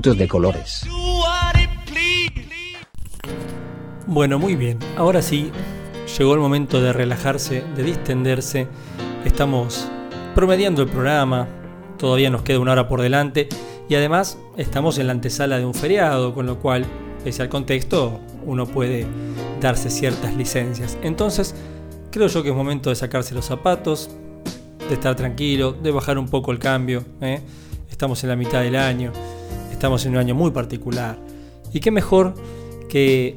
De colores. Bueno, muy bien. Ahora sí, llegó el momento de relajarse, de distenderse. Estamos promediando el programa. Todavía nos queda una hora por delante. Y además estamos en la antesala de un feriado, con lo cual, pese al contexto, uno puede darse ciertas licencias. Entonces, creo yo que es momento de sacarse los zapatos, de estar tranquilo, de bajar un poco el cambio. ¿eh? Estamos en la mitad del año, estamos en un año muy particular. Y qué mejor que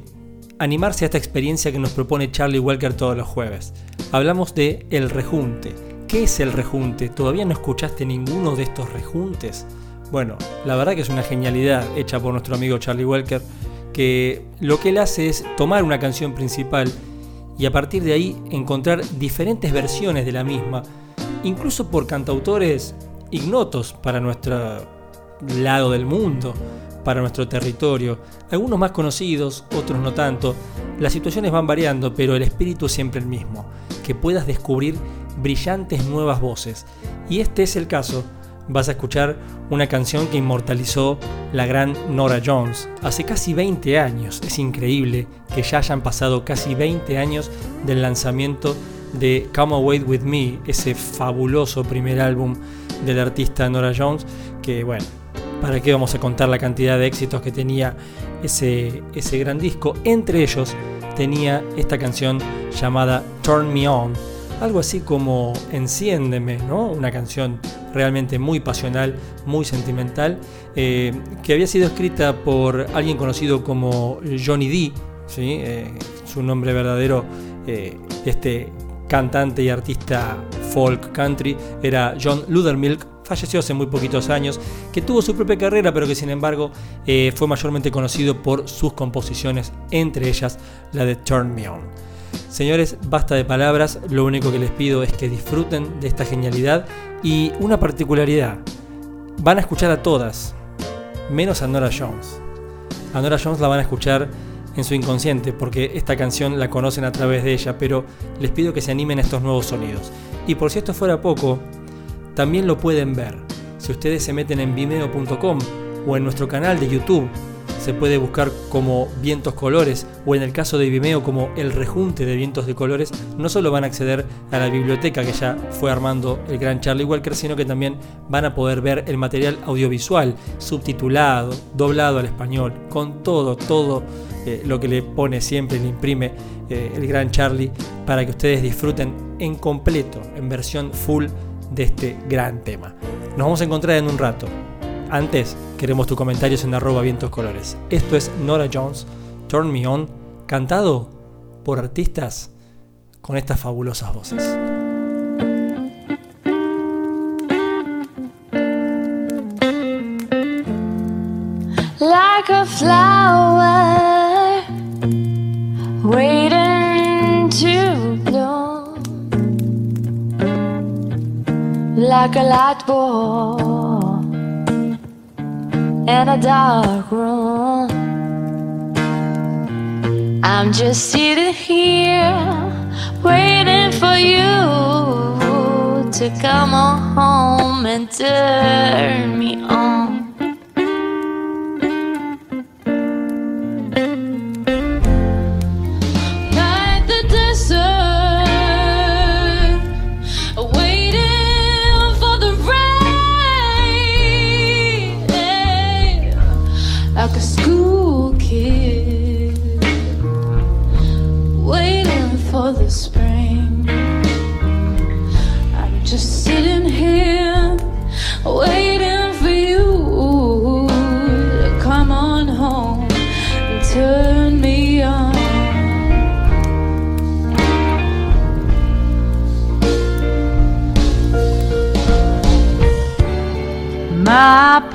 animarse a esta experiencia que nos propone Charlie Walker todos los jueves. Hablamos de el rejunte. ¿Qué es el rejunte? ¿Todavía no escuchaste ninguno de estos rejuntes? Bueno, la verdad que es una genialidad hecha por nuestro amigo Charlie Walker, que lo que él hace es tomar una canción principal y a partir de ahí encontrar diferentes versiones de la misma, incluso por cantautores ignotos para nuestro lado del mundo, para nuestro territorio, algunos más conocidos, otros no tanto. Las situaciones van variando, pero el espíritu es siempre el mismo, que puedas descubrir brillantes nuevas voces. Y este es el caso. Vas a escuchar una canción que inmortalizó la gran Nora Jones hace casi 20 años. Es increíble que ya hayan pasado casi 20 años del lanzamiento de Come Away With Me, ese fabuloso primer álbum del artista Nora Jones, que bueno, ¿para qué vamos a contar la cantidad de éxitos que tenía ese, ese gran disco? Entre ellos tenía esta canción llamada Turn Me On, algo así como Enciéndeme, ¿no? Una canción realmente muy pasional, muy sentimental, eh, que había sido escrita por alguien conocido como Johnny D, ¿sí? Eh, su nombre verdadero, eh, este cantante y artista folk country, era John Ludermilk, falleció hace muy poquitos años, que tuvo su propia carrera, pero que sin embargo eh, fue mayormente conocido por sus composiciones, entre ellas la de Turn Me On. Señores, basta de palabras, lo único que les pido es que disfruten de esta genialidad y una particularidad, van a escuchar a todas, menos a Nora Jones. A Nora Jones la van a escuchar en su inconsciente, porque esta canción la conocen a través de ella, pero les pido que se animen a estos nuevos sonidos. Y por si esto fuera poco, también lo pueden ver. Si ustedes se meten en vimeo.com o en nuestro canal de YouTube, se puede buscar como Vientos Colores o en el caso de Vimeo como El Rejunte de Vientos de Colores, no solo van a acceder a la biblioteca que ya fue armando el gran Charlie Walker, sino que también van a poder ver el material audiovisual, subtitulado, doblado al español, con todo, todo eh, lo que le pone siempre, le imprime eh, el gran Charlie, para que ustedes disfruten en completo, en versión full de este gran tema. Nos vamos a encontrar en un rato. Antes, queremos tus comentarios en arroba vientos colores. Esto es Nora Jones, Turn Me On, cantado por artistas con estas fabulosas voces. Like a light bulb in a dark room. I'm just sitting here waiting for you to come on home and turn me on.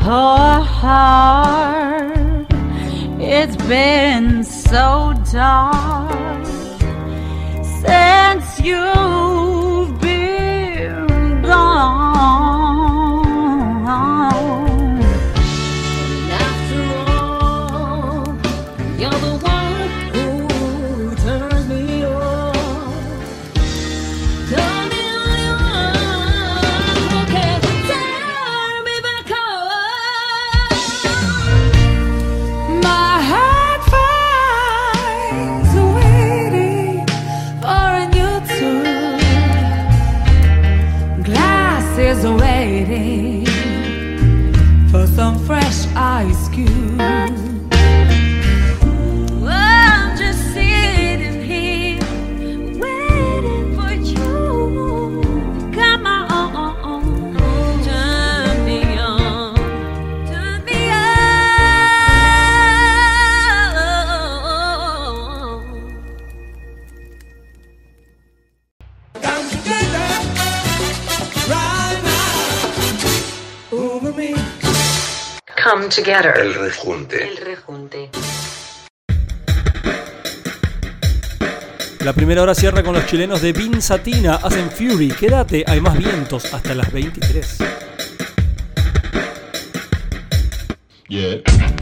Poor heart, it's been so dark since you've El rejunte. El rejunte. La primera hora cierra con los chilenos de Vin Satina, hacen Fury, quédate, hay más vientos hasta las 23. Yeah.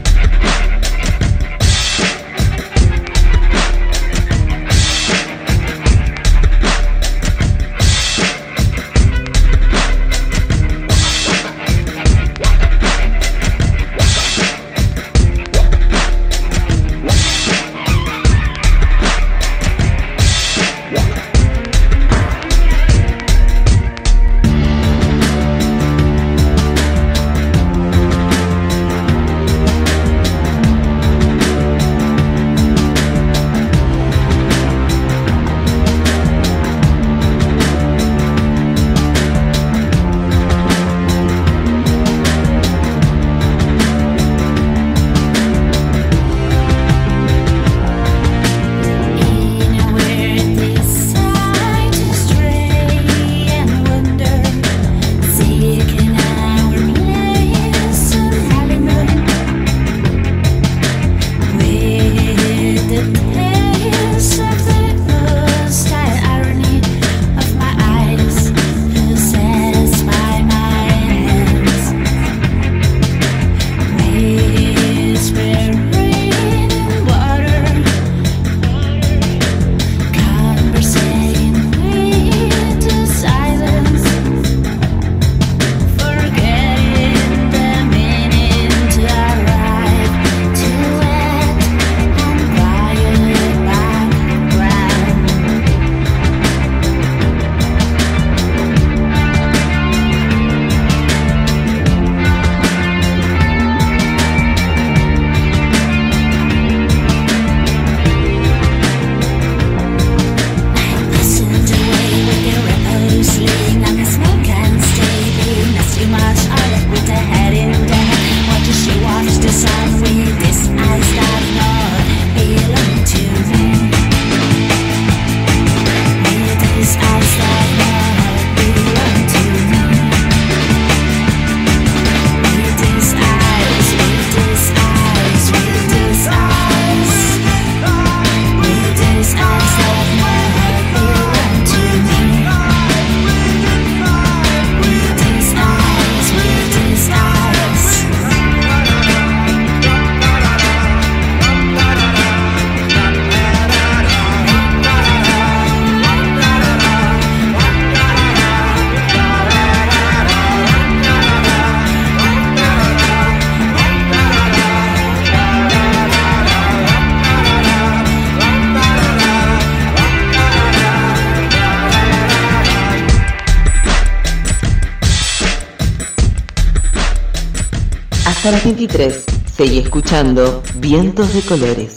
2023. Seguí escuchando Vientos de Colores.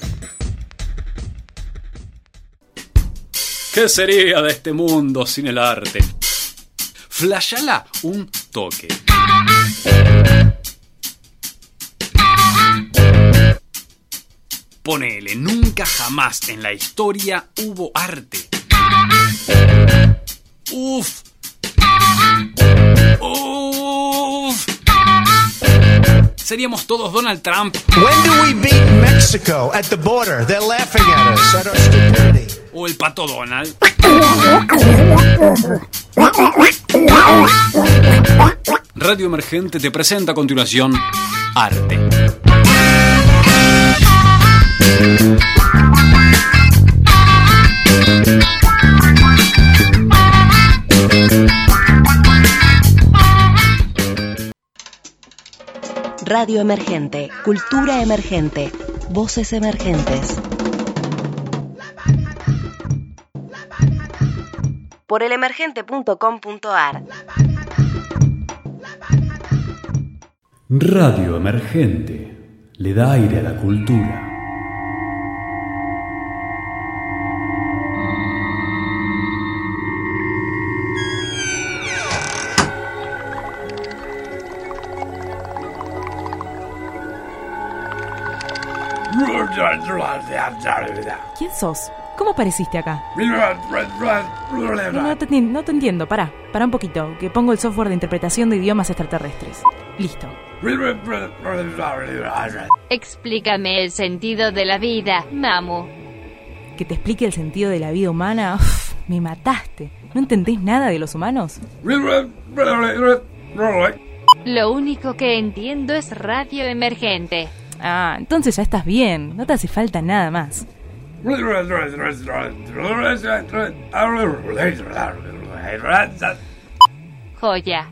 ¿Qué sería de este mundo sin el arte? Flashala un toque. Ponele, nunca jamás en la historia hubo arte Seríamos todos Donald Trump. When do we beat Mexico at the border? They're laughing at us, at our stupidity. O el pato Donald. Radio Emergente te presenta a continuación Arte. Radio Emergente, Cultura Emergente, Voces Emergentes. Por elemergente.com.ar Radio Emergente le da aire a la cultura. ¿Quién sos? ¿Cómo apareciste acá? No, no te, no te entiendo, pará, pará un poquito, que pongo el software de interpretación de idiomas extraterrestres. Listo. Explícame el sentido de la vida, Mamu. Que te explique el sentido de la vida humana. Uf, me mataste. ¿No entendés nada de los humanos? Lo único que entiendo es radio emergente. Ah, entonces ya estás bien. No te hace falta nada más. Joya.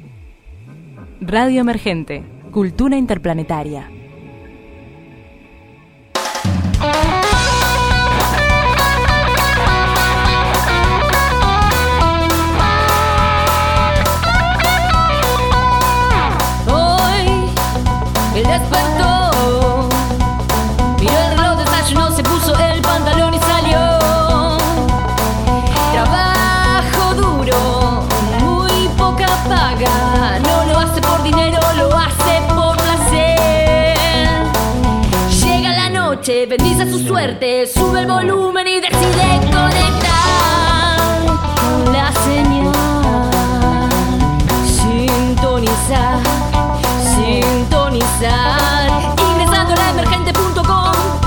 Radio Emergente. Cultura interplanetaria. Hoy él despertó, sube el volumen y decide conectar con la señal. Sintonizar, sintonizar, ingresando a laemergente.com.ar.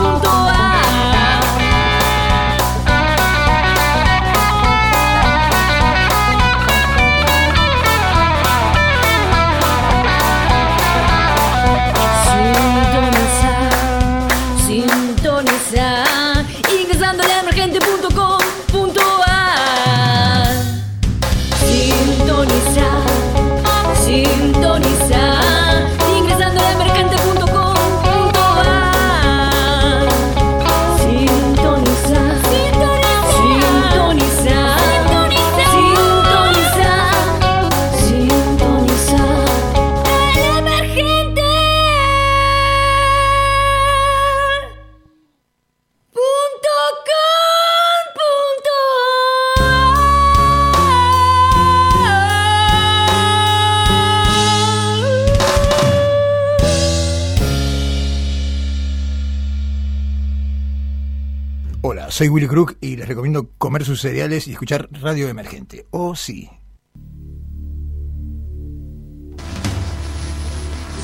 soy Willy Crook y les recomiendo comer sus cereales y escuchar Radio Emergente. Oh, sí.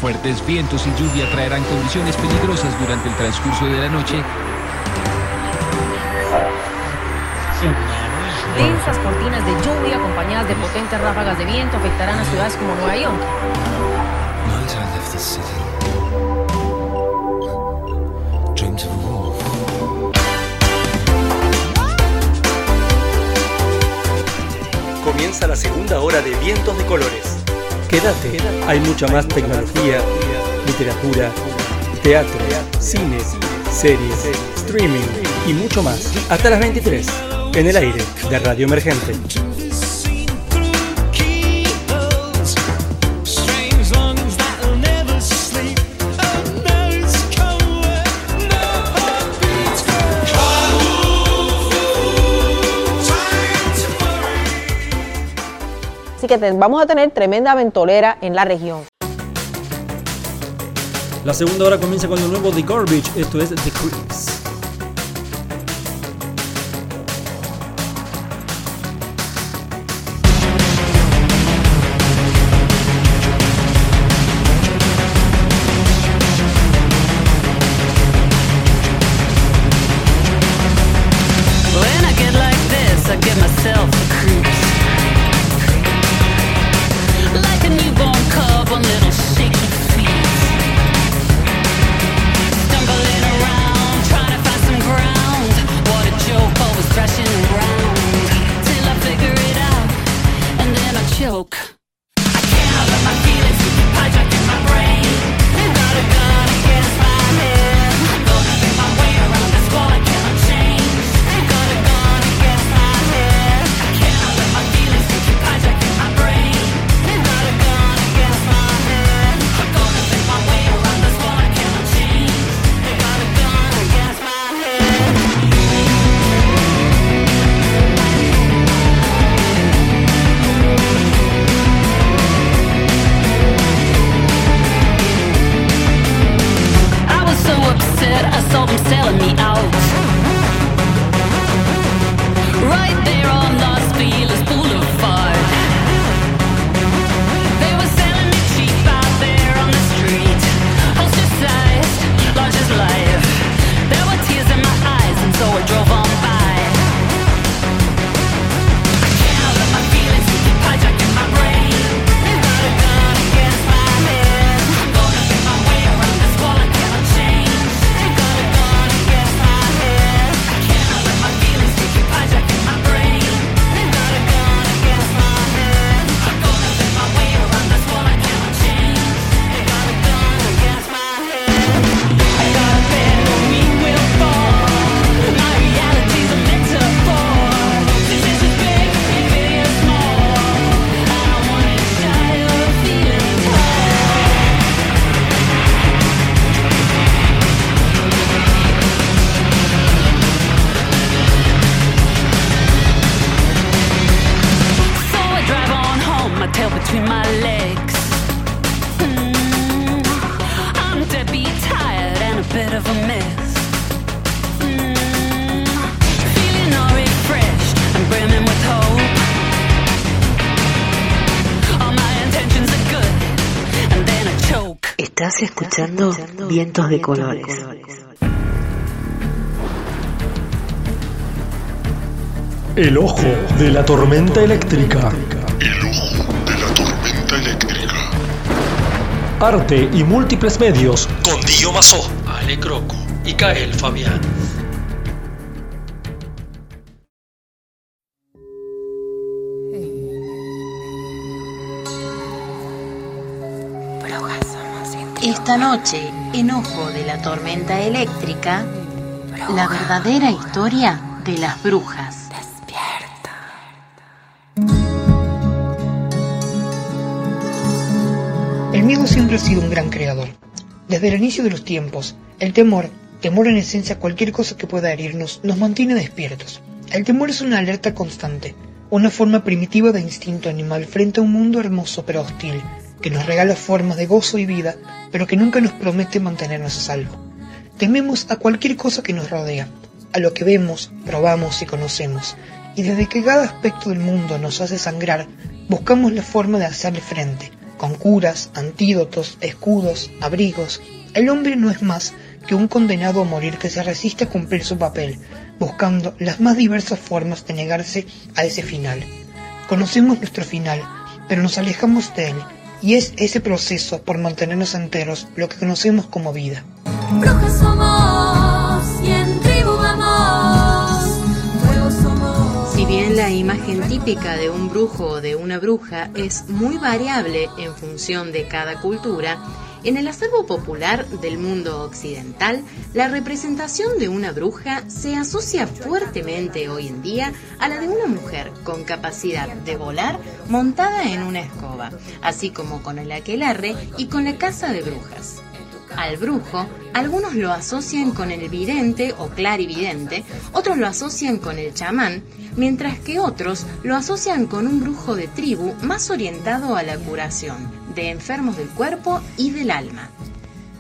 Fuertes vientos y lluvia traerán condiciones peligrosas durante el transcurso de la noche. Densas cortinas de lluvia acompañadas de potentes ráfagas de viento afectarán a ciudades como Nueva York. Night I left the city. Dreamed of a Comienza la segunda hora de Vientos de Colores. Quédate, hay mucha más tecnología, literatura, teatro, cine, series, streaming y mucho más. Hasta las 23, en el aire de Radio Emergente. Que vamos a tener tremenda ventolera en la región. La segunda hora comienza con lo nuevo de Garbage, esto es The Creeps. Estás escuchando Vientos de Colores. El ojo de la tormenta eléctrica. El ojo de la tormenta eléctrica. Arte y múltiples medios. Con Dio Mazó, Ale Croco y Kael Fabián. Esta noche, en Ojo de la Tormenta Eléctrica, la verdadera historia de las brujas. El miedo siempre ha sido un gran creador. Desde el inicio de los tiempos, el temor, temor en esencia a cualquier cosa que pueda herirnos, nos mantiene despiertos. El temor es una alerta constante, una forma primitiva de instinto animal frente a un mundo hermoso pero hostil, que nos regala formas de gozo y vida, pero que nunca nos promete mantenernos a salvo. Tememos a cualquier cosa que nos rodea, a lo que vemos, probamos y conocemos, y desde que cada aspecto del mundo nos hace sangrar, buscamos la forma de hacerle frente, con curas, antídotos, escudos, abrigos. El hombre no es más que un condenado a morir que se resiste a cumplir su papel, buscando las más diversas formas de negarse a ese final. Conocemos nuestro final, pero nos alejamos de él, y es ese proceso por mantenernos enteros lo que conocemos como vida. Brujas somos y en tribu vamos. Fuego somos. Si bien la imagen típica de un brujo o de una bruja es muy variable en función de cada cultura, en el acervo popular del mundo occidental, la representación de una bruja se asocia fuertemente hoy en día a la de una mujer con capacidad de volar montada en una escoba, así como con el aquelarre y con la caza de brujas. Al brujo, algunos lo asocian con el vidente o clarividente, otros lo asocian con el chamán, mientras que otros lo asocian con un brujo de tribu más orientado a la curación de enfermos del cuerpo y del alma.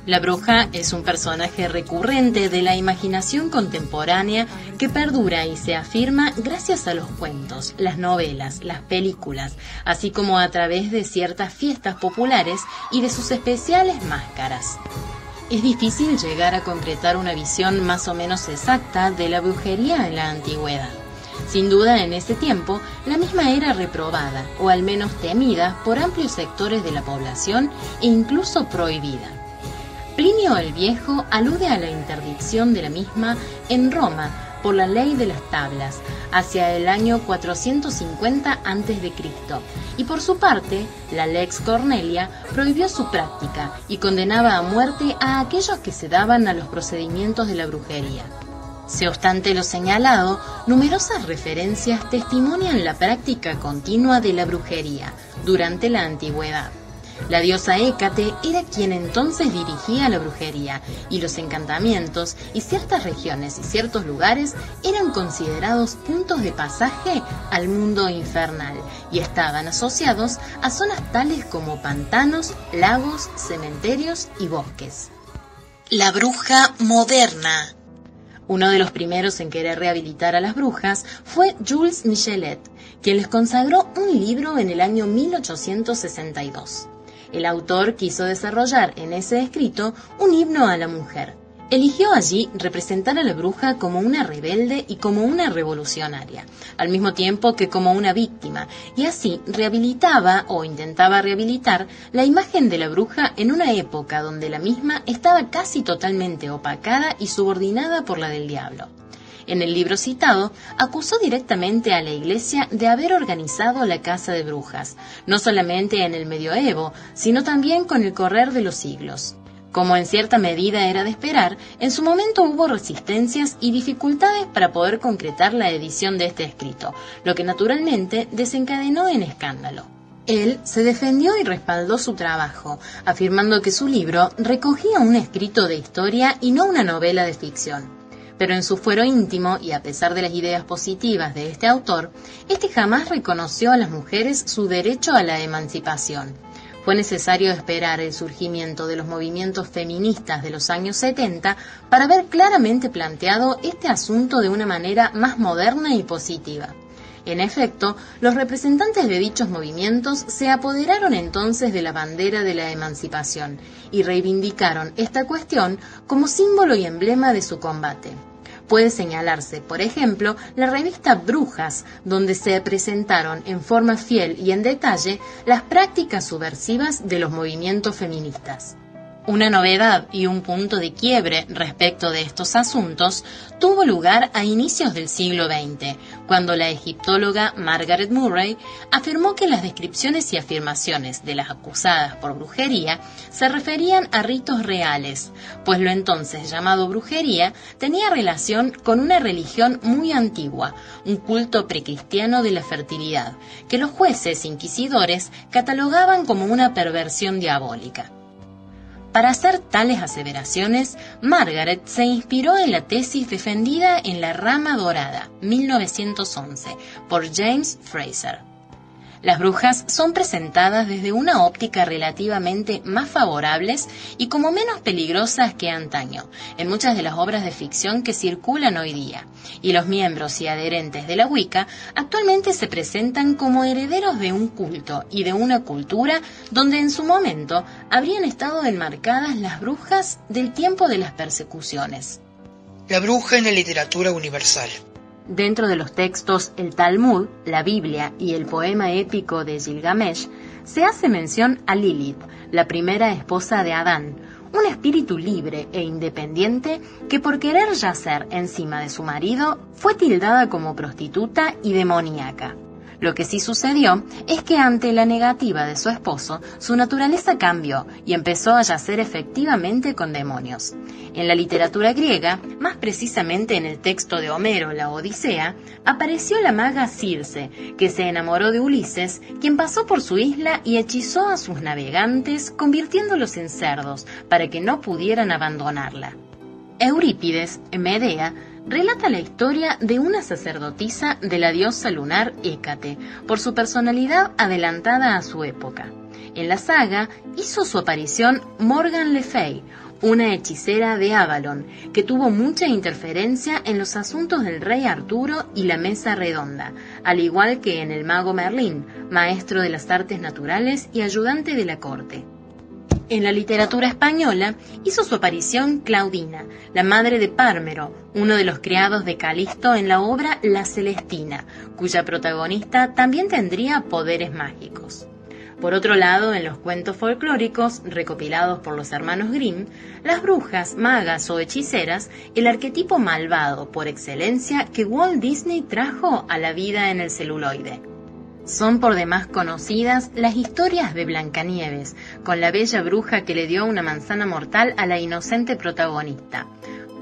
La bruja es un personaje recurrente de la imaginación contemporánea que perdura y se afirma gracias a los cuentos, las novelas, las películas, así como a través de ciertas fiestas populares y de sus especiales máscaras. Es difícil llegar a concretar una visión más o menos exacta de la brujería en la antigüedad. Sin duda, en ese tiempo, la misma era reprobada, o al menos temida, por amplios sectores de la población e incluso prohibida. Plinio el Viejo alude a la interdicción de la misma en Roma por la ley de las tablas, hacia el año 450 a.C., y por su parte, la Lex Cornelia prohibió su práctica y condenaba a muerte a aquellos que se daban a los procedimientos de la brujería. Se obstante lo señalado, numerosas referencias testimonian la práctica continua de la brujería durante la antigüedad. La diosa Hécate era quien entonces dirigía la brujería y los encantamientos y ciertas regiones y ciertos lugares eran considerados puntos de pasaje al mundo infernal y estaban asociados a zonas tales como pantanos, lagos, cementerios y bosques. La bruja moderna uno de los primeros en querer rehabilitar a las brujas fue Jules Michelet, quien les consagró un libro en el año 1862. El autor quiso desarrollar en ese escrito un himno a la mujer. Eligió allí representar a la bruja como una rebelde y como una revolucionaria, al mismo tiempo que como una víctima, y así rehabilitaba o intentaba rehabilitar la imagen de la bruja en una época donde la misma estaba casi totalmente opacada y subordinada por la del diablo. En el libro citado, acusó directamente a la Iglesia de haber organizado la caza de brujas, no solamente en el medioevo, sino también con el correr de los siglos. Como en cierta medida era de esperar, en su momento hubo resistencias y dificultades para poder concretar la edición de este escrito, lo que naturalmente desencadenó en escándalo. Él se defendió y respaldó su trabajo, afirmando que su libro recogía un escrito de historia y no una novela de ficción. Pero en su fuero íntimo, y a pesar de las ideas positivas de este autor, este jamás reconoció a las mujeres su derecho a la emancipación. Fue necesario esperar el surgimiento de los movimientos feministas de los años 70 para ver claramente planteado este asunto de una manera más moderna y positiva. En efecto, los representantes de dichos movimientos se apoderaron entonces de la bandera de la emancipación y reivindicaron esta cuestión como símbolo y emblema de su combate. Puede señalarse, por ejemplo, la revista Brujas, donde se presentaron en forma fiel y en detalle las prácticas subversivas de los movimientos feministas. Una novedad y un punto de quiebre respecto de estos asuntos tuvo lugar a inicios del siglo XX, cuando la egiptóloga Margaret Murray afirmó que las descripciones y afirmaciones de las acusadas por brujería se referían a ritos reales, pues lo entonces llamado brujería tenía relación con una religión muy antigua, un culto precristiano de la fertilidad, que los jueces inquisidores catalogaban como una perversión diabólica. Para hacer tales aseveraciones, Margaret se inspiró en la tesis defendida en La Rama Dorada, 1911, por James Fraser. Las brujas son presentadas desde una óptica relativamente más favorables y como menos peligrosas que antaño, en muchas de las obras de ficción que circulan hoy día, y los miembros y adherentes de la Wicca actualmente se presentan como herederos de un culto y de una cultura donde en su momento habrían estado enmarcadas las brujas del tiempo de las persecuciones. La bruja en la literatura universal. Dentro de los textos el Talmud, la Biblia y el poema épico de Gilgamesh, se hace mención a Lilith, la primera esposa de Adán, un espíritu libre e independiente que por querer yacer encima de su marido fue tildada como prostituta y demoníaca. Lo que sí sucedió es que ante la negativa de su esposo, su naturaleza cambió y empezó a yacer efectivamente con demonios. En la literatura griega, más precisamente en el texto de Homero, la Odisea, apareció la maga Circe, que se enamoró de Ulises, quien pasó por su isla y hechizó a sus navegantes, convirtiéndolos en cerdos, para que no pudieran abandonarla. Eurípides, en Medea, relata la historia de una sacerdotisa de la diosa lunar Hécate, por su personalidad adelantada a su época. En la saga hizo su aparición Morgan Le Fay, una hechicera de Avalon, que tuvo mucha interferencia en los asuntos del rey Arturo y la mesa redonda, al igual que en el mago Merlín, maestro de las artes naturales y ayudante de la corte. En la literatura española hizo su aparición Claudina, la madre de Pármero, uno de los criados de Calisto en la obra La Celestina, cuya protagonista también tendría poderes mágicos. Por otro lado, en los cuentos folclóricos recopilados por los hermanos Grimm, las brujas, magas o hechiceras, el arquetipo malvado por excelencia que Walt Disney trajo a la vida en el celuloide. Son por demás conocidas las historias de Blancanieves, con la bella bruja que le dio una manzana mortal a la inocente protagonista.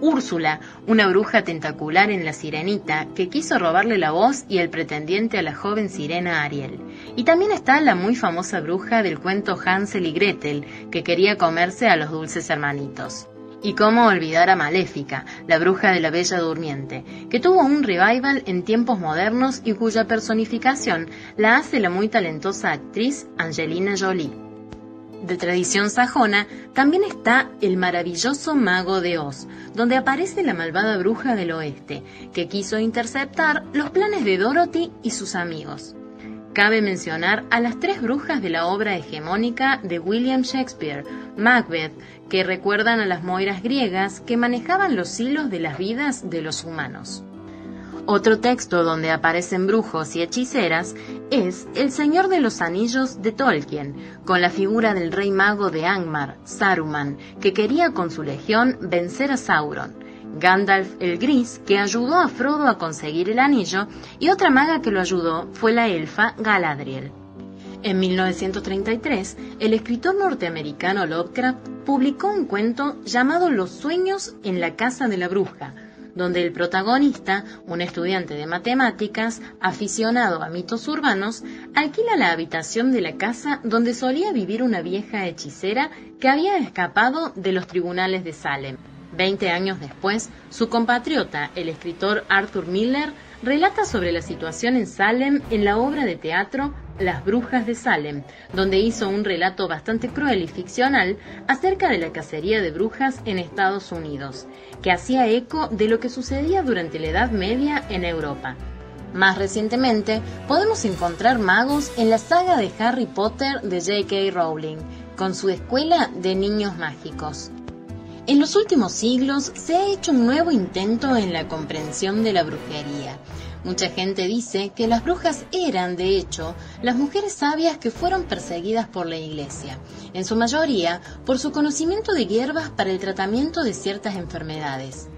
Úrsula, una bruja tentacular en La Sirenita, que quiso robarle la voz y el pretendiente a la joven sirena Ariel. Y también está la muy famosa bruja del cuento Hansel y Gretel, que quería comerse a los dulces hermanitos. Y cómo olvidar a Maléfica, la bruja de la Bella Durmiente, que tuvo un revival en tiempos modernos y cuya personificación la hace la muy talentosa actriz Angelina Jolie. De tradición sajona también está el maravilloso Mago de Oz, donde aparece la malvada bruja del oeste, que quiso interceptar los planes de Dorothy y sus amigos. Cabe mencionar a las tres brujas de la obra hegemónica de William Shakespeare, Macbeth, que recuerdan a las moiras griegas que manejaban los hilos de las vidas de los humanos. Otro texto donde aparecen brujos y hechiceras es El Señor de los Anillos de Tolkien, con la figura del rey mago de Angmar, Saruman, que quería con su legión vencer a Sauron. Gandalf el Gris, que ayudó a Frodo a conseguir el anillo, y otra maga que lo ayudó fue la elfa Galadriel. En 1933, el escritor norteamericano Lovecraft publicó un cuento llamado Los sueños en la casa de la bruja, donde el protagonista, un estudiante de matemáticas, aficionado a mitos urbanos, alquila la habitación de la casa donde solía vivir una vieja hechicera que había escapado de los tribunales de Salem. Veinte años después, su compatriota, el escritor Arthur Miller, relata sobre la situación en Salem en la obra de teatro Las Brujas de Salem, donde hizo un relato bastante cruel y ficcional acerca de la cacería de brujas en Estados Unidos, que hacía eco de lo que sucedía durante la Edad Media en Europa. Más recientemente, podemos encontrar magos en la saga de Harry Potter de J.K. Rowling, con su escuela de niños mágicos. En los últimos siglos se ha hecho un nuevo intento en la comprensión de la brujería. Mucha gente dice que las brujas eran, de hecho, las mujeres sabias que fueron perseguidas por la Iglesia, en su mayoría por su conocimiento de hierbas para el tratamiento de ciertas enfermedades.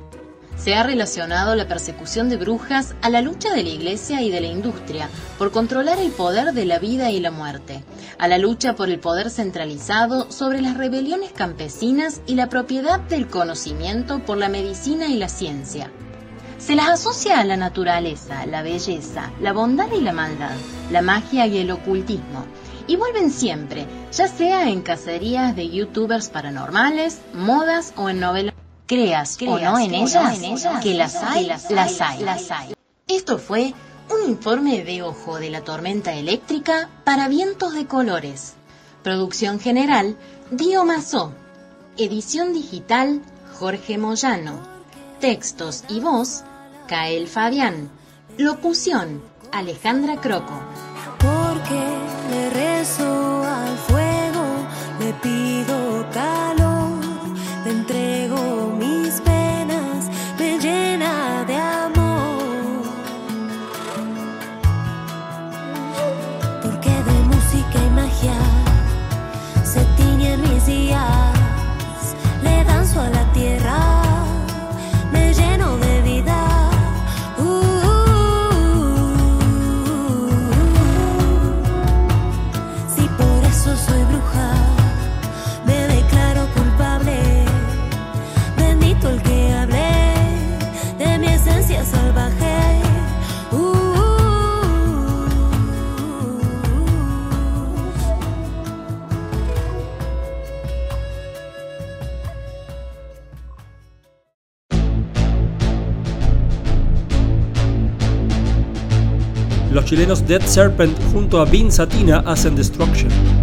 Se ha relacionado la persecución de brujas a la lucha de la Iglesia y de la industria por controlar el poder de la vida y la muerte, a la lucha por el poder centralizado sobre las rebeliones campesinas y la propiedad del conocimiento por la medicina y la ciencia. Se las asocia a la naturaleza, la belleza, la bondad y la maldad, la magia y el ocultismo, y vuelven siempre, ya sea en cacerías de youtubers paranormales, modas o en novelas creas, o no en ellas, que las hay, las hay, las hay. Esto fue un informe de ojo de la tormenta eléctrica para vientos de colores. Producción general, Dio Mazó. Edición digital, Jorge Moyano. Textos y voz, Kael Fabián. Locución, Alejandra Croco. Porque le rezo al fuego, le pido calor, Los chilenos Dead Serpent junto a Bean Satina hacen Destruction.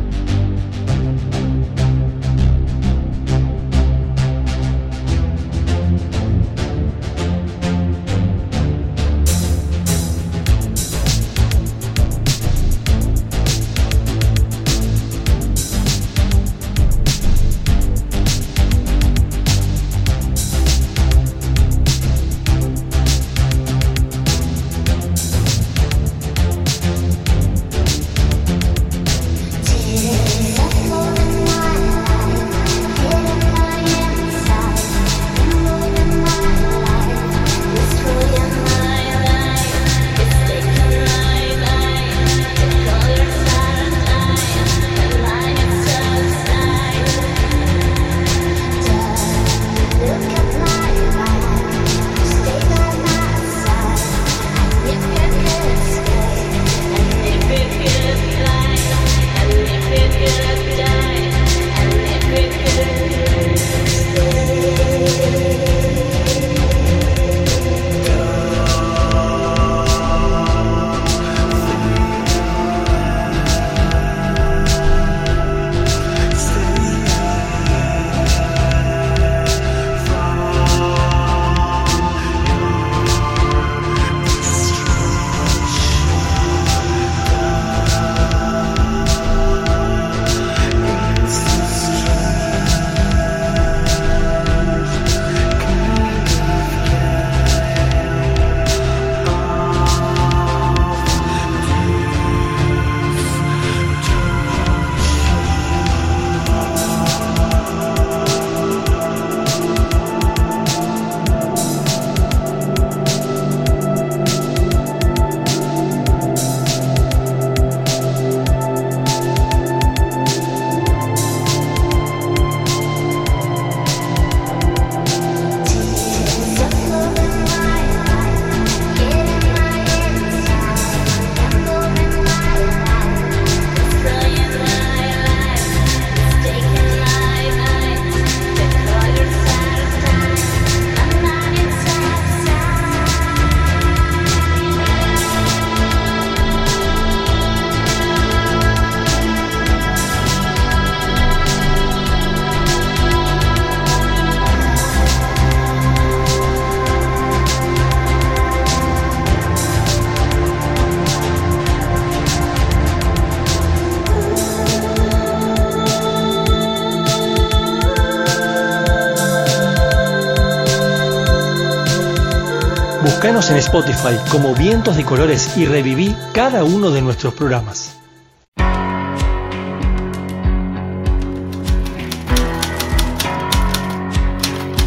En Spotify como Vientos de Colores y reviví cada uno de nuestros programas.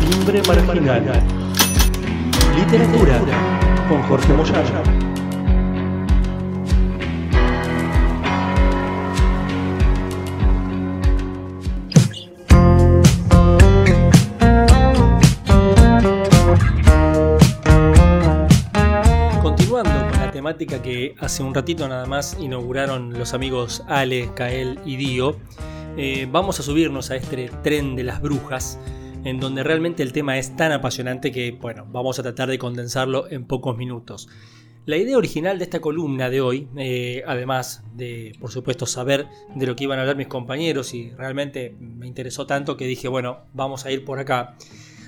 Timbre marginal. Literatura con Jorge Moyano. Que hace un ratito nada más inauguraron los amigos Ale, Kael y Dio, eh, vamos a subirnos a este tren de las brujas, en donde realmente el tema es tan apasionante que, bueno, vamos a tratar de condensarlo en pocos minutos. La idea original de esta columna de hoy, eh, además de, por supuesto, saber de lo que iban a hablar mis compañeros y realmente me interesó tanto que dije, bueno, vamos a ir por acá.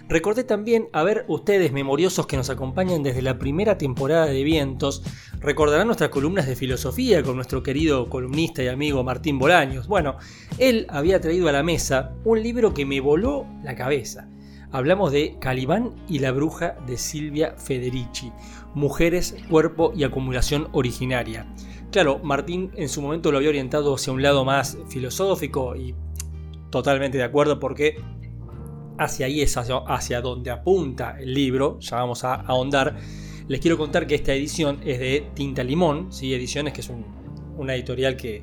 Recordé también a ver ustedes memoriosos que nos acompañan desde la primera temporada de Vientos, recordarán nuestras columnas de filosofía con nuestro querido columnista y amigo Martín Bolaños. Bueno, él había traído a la mesa un libro que me voló la cabeza. Hablamos de Calibán y la bruja de Silvia Federici, Mujeres, Cuerpo y Acumulación Originaria. Claro, Martín en su momento lo había orientado hacia un lado más filosófico y totalmente de acuerdo porque hacia ahí es hacia, donde apunta el libro, ya vamos a ahondar. Les quiero contar que esta edición es de Tinta Limón, ¿sí? Ediciones, que es una editorial que,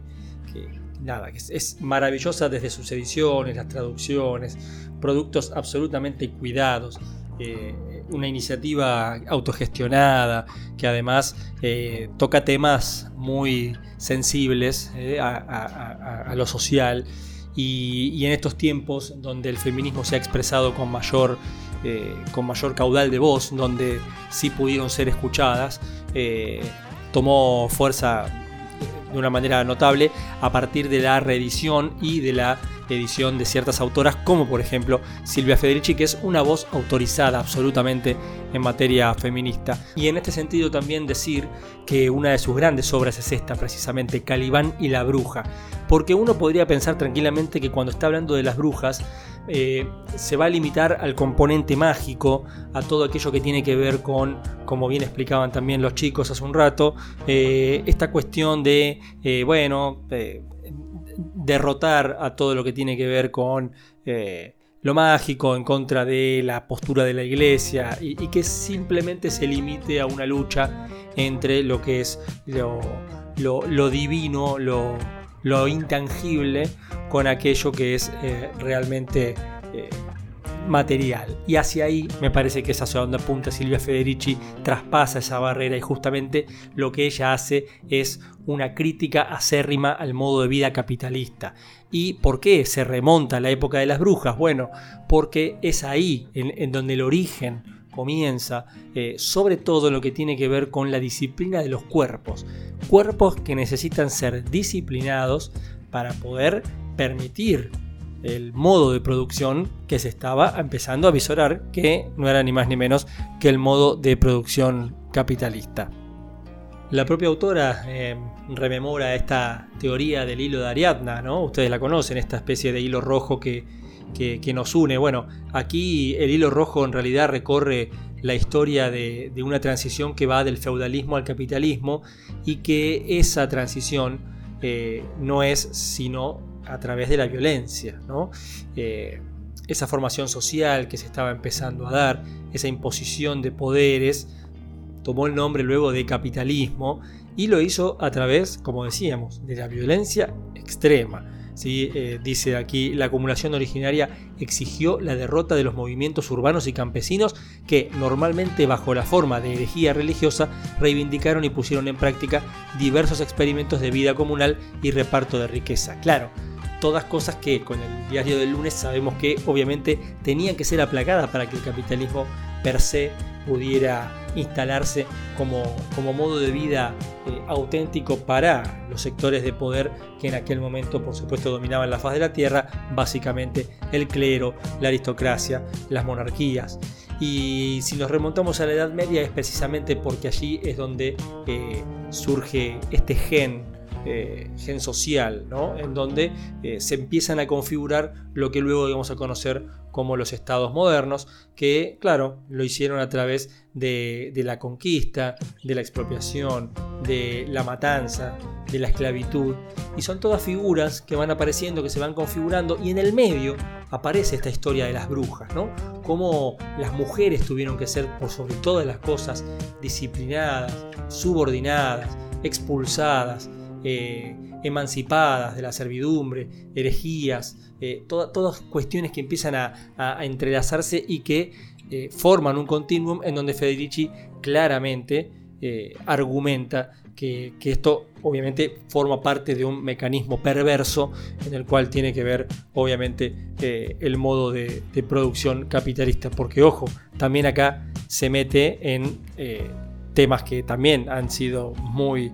nada, que es, maravillosa desde sus ediciones, las traducciones, productos absolutamente cuidados. Eh, una iniciativa autogestionada que además eh, toca temas muy sensibles eh, a lo social y, en estos tiempos donde el feminismo se ha expresado con mayor, eh, con mayor caudal de voz, donde sí pudieron ser escuchadas, eh, tomó fuerza de una manera notable a partir de la reedición y de la edición de ciertas autoras, como por ejemplo Silvia Federici, que es una voz autorizada absolutamente en materia feminista. Y en este sentido también decir que una de sus grandes obras es esta, precisamente, Calibán y la Bruja, porque uno podría pensar tranquilamente que cuando está hablando de las brujas, eh, se va a limitar al componente mágico, a todo aquello que tiene que ver con, como bien explicaban también los chicos hace un rato, eh, esta cuestión de, eh, bueno, derrotar a todo lo que tiene que ver con lo mágico en contra de la postura de la iglesia y, que simplemente se limite a una lucha entre lo que es lo, divino, lo, intangible, con aquello que es eh, realmente eh, material. Y hacia ahí me parece que es hacia donde apunta Silvia Federici, traspasa esa barrera y justamente lo que ella hace es una crítica acérrima al modo de vida capitalista. ¿Y por qué se remonta a la época de las brujas? Bueno, porque es ahí en, donde el origen comienza, eh, sobre todo lo que tiene que ver con la disciplina de los cuerpos. Cuerpos que necesitan ser disciplinados para poder permitir el modo de producción que se estaba empezando a visorar, que no era ni más ni menos que el modo de producción capitalista. La propia autora eh, rememora esta teoría del hilo de Ariadna, ¿no? Ustedes la conocen, esta especie de hilo rojo que, que, nos une. Bueno, aquí el hilo rojo en realidad recorre la historia de, una transición que va del feudalismo al capitalismo y que esa transición eh, no es sino a través de la violencia. Eh, esa formación social que se estaba empezando a dar, esa imposición de poderes, tomó el nombre luego de capitalismo y lo hizo a través, como decíamos, de la violencia extrema. ¿Sí? Eh, dice aquí, la acumulación originaria exigió la derrota de los movimientos urbanos y campesinos que normalmente bajo la forma de herejía religiosa reivindicaron y pusieron en práctica diversos experimentos de vida comunal y reparto de riqueza. Claro, todas cosas que con el diario del lunes sabemos que obviamente tenían que ser aplacadas para que el capitalismo per se pudiera instalarse como, como modo de vida eh, auténtico para los sectores de poder que en aquel momento por supuesto dominaban la faz de la tierra, básicamente el clero, la aristocracia, las monarquías. Y si nos remontamos a la Edad Media es precisamente porque allí es donde eh, surge este gen eh, gen social, ¿no? en donde eh, se empiezan a configurar lo que luego vamos a conocer como los estados modernos, que claro, lo hicieron a través de, de la conquista, de la expropiación, de la matanza, de la esclavitud, y son todas figuras que van apareciendo, que se van configurando, y en el medio aparece esta historia de las brujas, ¿no? Cómo las mujeres tuvieron que ser, por sobre todas las cosas, disciplinadas, subordinadas, expulsadas, eh, emancipadas de la servidumbre, herejías, eh, todas cuestiones que empiezan a, entrelazarse y que eh, forman un continuum en donde Federici claramente argumenta que, esto obviamente forma parte de un mecanismo perverso en el cual tiene que ver obviamente el modo de, producción capitalista. Porque ojo, también acá se mete en temas que también han sido muy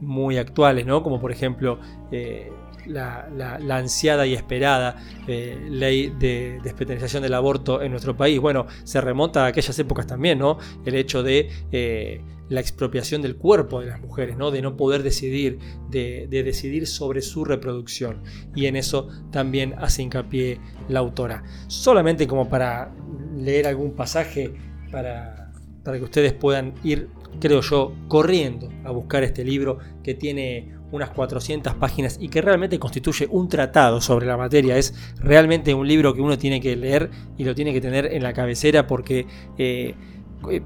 muy actuales, ¿no? Como por ejemplo eh, la, ansiada y esperada eh, ley de despenalización del aborto en nuestro país. Bueno, se remonta a aquellas épocas también, ¿no? El hecho de eh, la expropiación del cuerpo de las mujeres, ¿no? De no poder decidir, de, decidir sobre su reproducción. Y en eso también hace hincapié la autora. Solamente como para leer algún pasaje para, para que ustedes puedan ir creo yo, corriendo a buscar este libro que tiene unas 400 páginas y que realmente constituye un tratado sobre la materia. Es realmente un libro que uno tiene que leer y lo tiene que tener en la cabecera porque eh, eh,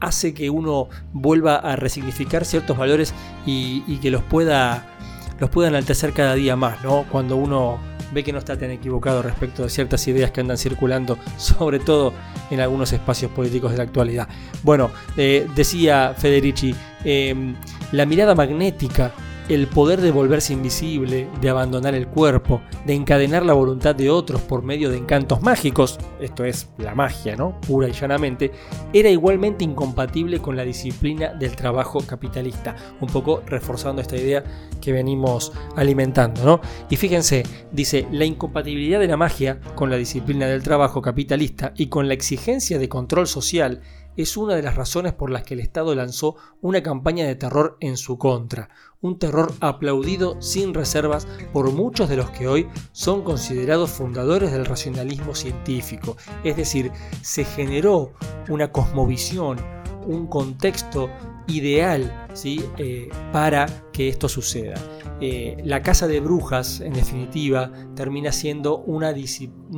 hace que uno vuelva a resignificar ciertos valores y, que los pueda, los pueda enaltecer cada día más, ¿no? Cuando uno ve que no está tan equivocado respecto de ciertas ideas que andan circulando, sobre todo en algunos espacios políticos de la actualidad. Bueno, eh, decía Federici, eh, la mirada magnética el poder de volverse invisible, de abandonar el cuerpo, de encadenar la voluntad de otros por medio de encantos mágicos, esto es la magia, ¿no? Pura y llanamente, era igualmente incompatible con la disciplina del trabajo capitalista, un poco reforzando esta idea que venimos alimentando, ¿no? Y fíjense, dice, la incompatibilidad de la magia con la disciplina del trabajo capitalista y con la exigencia de control social es una de las razones por las que el Estado lanzó una campaña de terror en su contra, un terror aplaudido sin reservas por muchos de los que hoy son considerados fundadores del racionalismo científico. Es decir, se generó una cosmovisión, un contexto ideal ¿sí? Eh, para que esto suceda. Eh, la casa de brujas, en definitiva, termina siendo un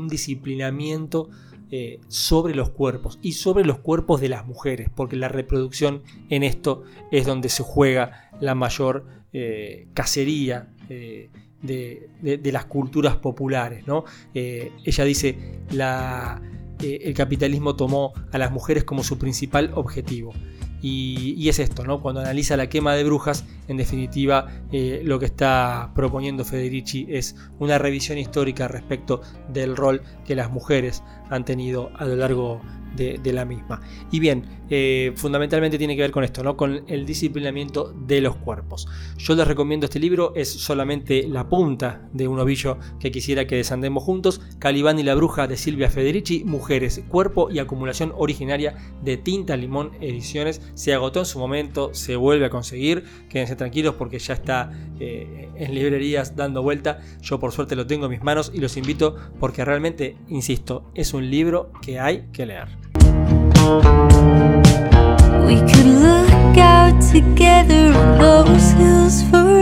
disciplinamiento eh, sobre los cuerpos y sobre los cuerpos de las mujeres, porque la reproducción en esto es donde se juega la mayor eh, cacería eh, de, las culturas populares. ¿no? ella dice, el capitalismo tomó a las mujeres como su principal objetivo. Y, es esto, ¿no? Cuando analiza la quema de brujas, en definitiva, lo que está proponiendo Federici es una revisión histórica respecto del rol que las mujeres han tenido a lo largo de, la misma. Y bien, eh, fundamentalmente tiene que ver con esto, ¿no? con el disciplinamiento de los cuerpos. Yo les recomiendo este libro, es solamente la punta de un ovillo que quisiera que desandemos juntos. Calibán y la bruja de Silvia Federici, Mujeres, Cuerpo y Acumulación Originaria de Tinta Limón Ediciones. Se agotó en su momento, se vuelve a conseguir. Quédense tranquilos porque ya está eh, en librerías dando vuelta. Yo por suerte lo tengo en mis manos y los invito porque realmente, insisto, es un libro que hay que leer. We could look out together on those hills forever.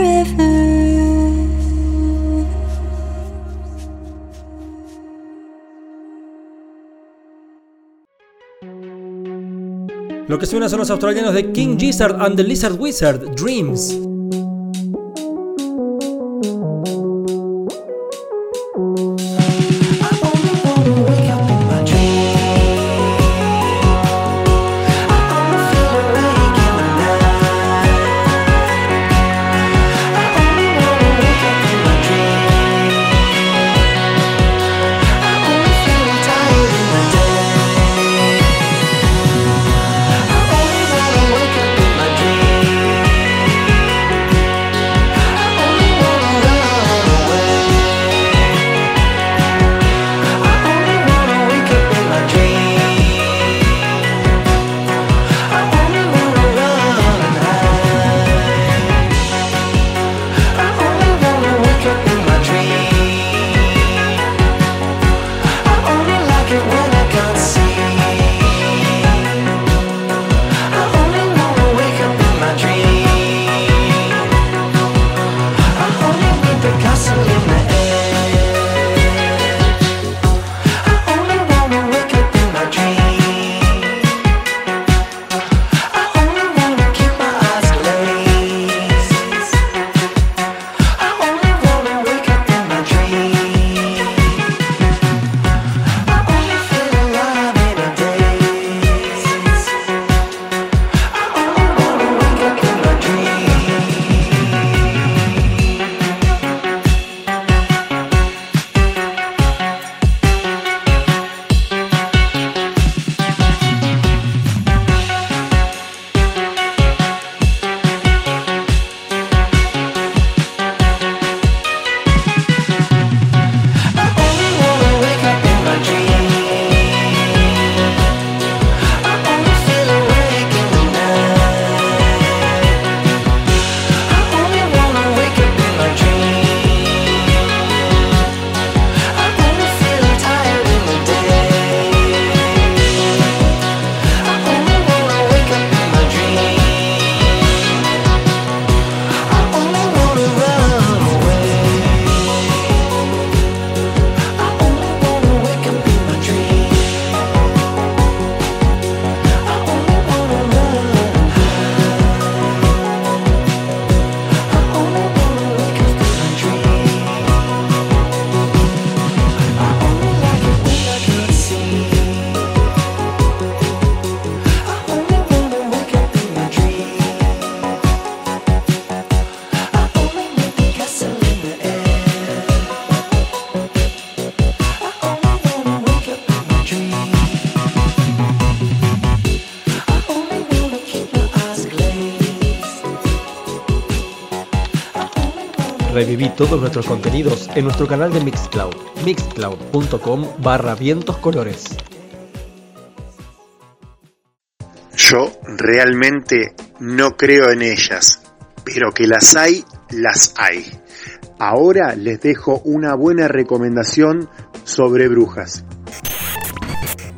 Lo que suena son los australianos de King Gizzard and the Lizard Wizard, Dreams. Reviví todos nuestros contenidos en nuestro canal de Mixcloud, mixcloud.com barra vientos colores. Yo realmente no creo en ellas, pero que las hay, las hay. Ahora les dejo una buena recomendación sobre brujas.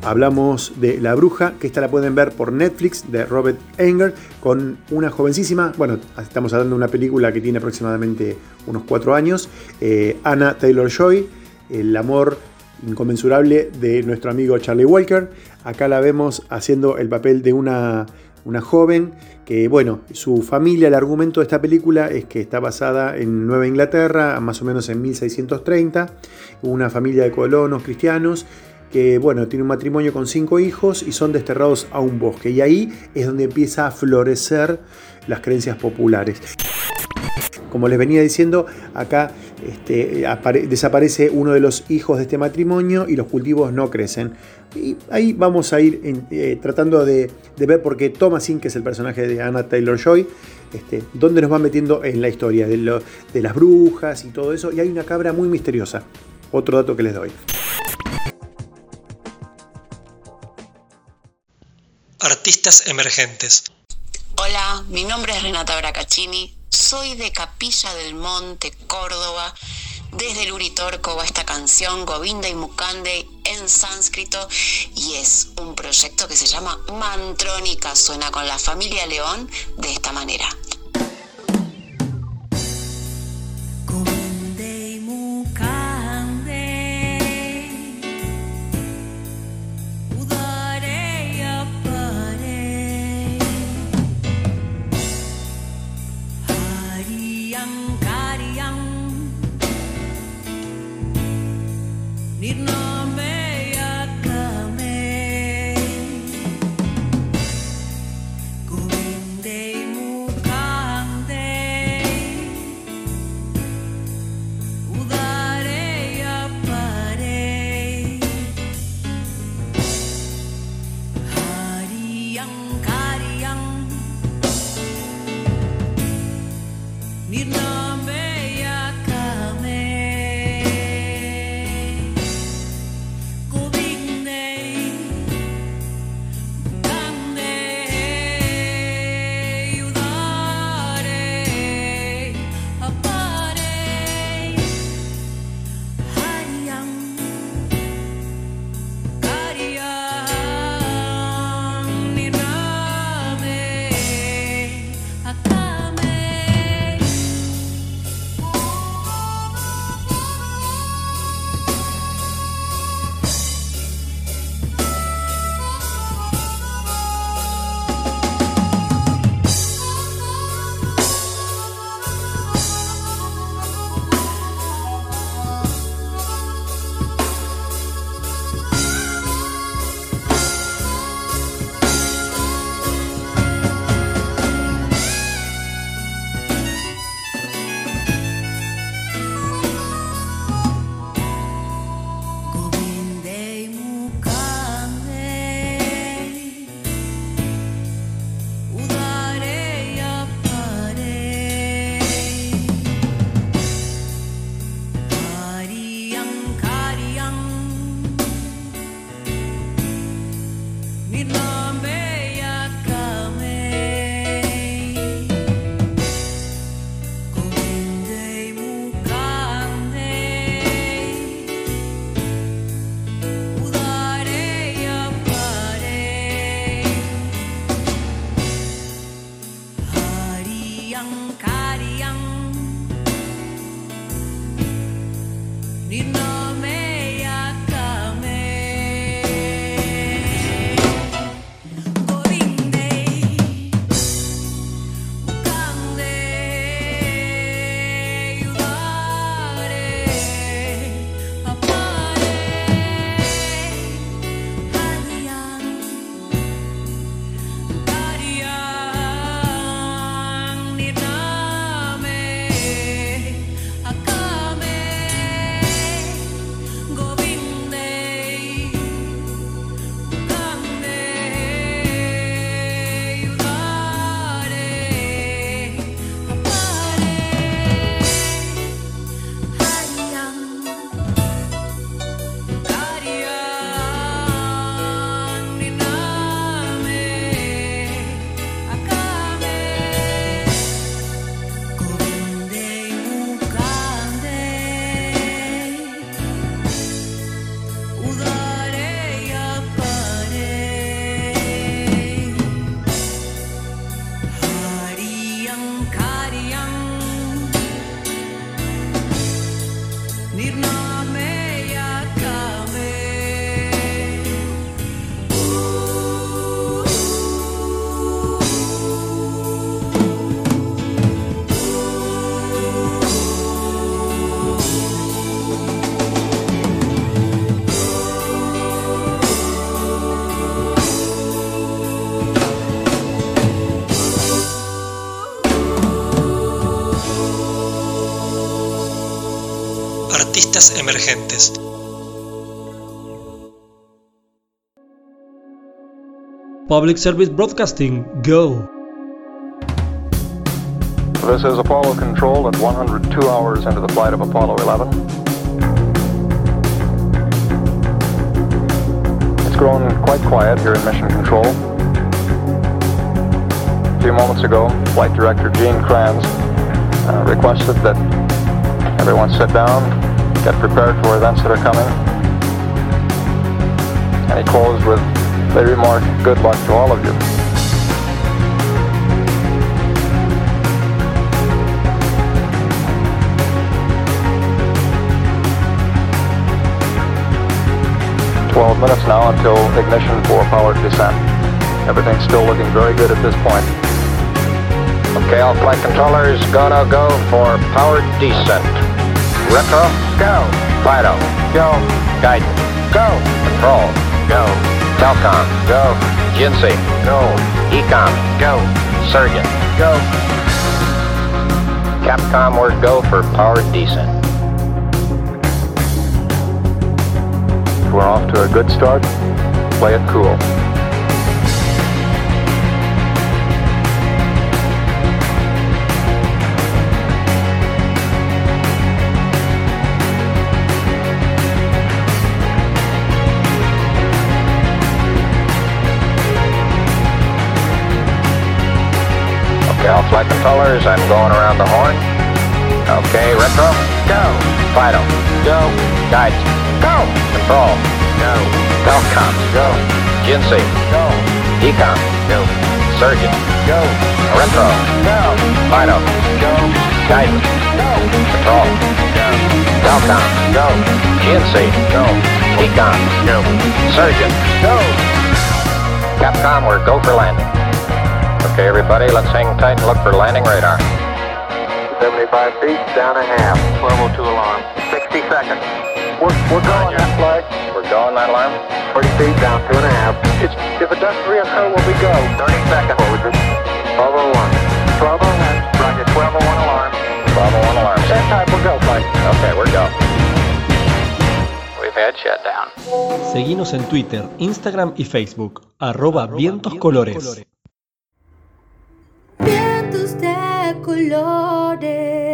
Hablamos de La Bruja, que esta la pueden ver por Netflix, de Robert Enger, con una jovencísima, bueno, estamos hablando de una película que tiene aproximadamente unos cuatro años, eh, Anna Taylor-Joy, el amor inconmensurable de nuestro amigo Charlie Walker. Acá la vemos haciendo el papel de una, una joven que, bueno, su familia, el argumento de esta película es que está basada en Nueva Inglaterra, más o menos en 1630, una familia de colonos cristianos que bueno, tiene un matrimonio con cinco hijos y son desterrados a un bosque. Y ahí es donde empieza a florecer las creencias populares. Como les venía diciendo, acá este, desaparece uno de los hijos de este matrimonio y los cultivos no crecen. Y ahí vamos a ir eh, tratando de, ver por qué Thomasin, que es el personaje de Anna Taylor Joy, este, dónde nos va metiendo en la historia de, de las brujas y todo eso. Y hay una cabra muy misteriosa. Otro dato que les doy. Artistas emergentes. Hola, mi nombre es Renata Bracaccini, soy de Capilla del Monte, Córdoba. Desde el Uritorco va esta canción Govinda y Mukande en sánscrito y es un proyecto que se llama Mantrónica. Suena con la familia León de esta manera. Artistas emergentes. Public Service Broadcasting, go. This is Apollo Control at 102 hours into the flight of Apollo 11. It's grown quite quiet here in Mission Control. A few moments ago, Flight Director Gene Kranz uh, requested that everyone sit down, get prepared for events that are coming. And he closed with the remark, good luck to all of you. Twelve minutes now until ignition for powered descent. Everything's still looking very good at this point. Okay, all flight controllers gonna go for powered descent. Retro, go. Fido, go. Guidance, go. Control, go. Telcom, go. Jinsei, go. Ecom, go. Surgeon, go. Capcom, we're go for powered descent. We're off to a good start. Play it cool. All flight controllers, I'm going around the horn. Okay, retro, go. Fido, go. Guides, go. Control, go. Telcom, go. Jinsei, go. Ecom, go. Surgeon, go. Retro, go. Fido, go. Guidance, go. Control, go. Telcom, go. Jinsei, go. Ecom, go. Surgeon, go. Capcom, we're go for landing. Okay, everybody, let's hang tight and look for landing radar. 75 feet, down a half. 1202 alarm. 60 seconds. We're, we're going that flag. We're going that alarm? 30 feet, down two and a half. It's, if it doesn't reoccur, will we go? 30 seconds. Forward. 1201. 1201. Roger, 1201 alarm. 1201 alarm. Same time, we'll go, flight. Okay, we're go. We've had shutdown. Seguinos en Twitter, Instagram y Facebook, arroba vientos colores. vientos colores.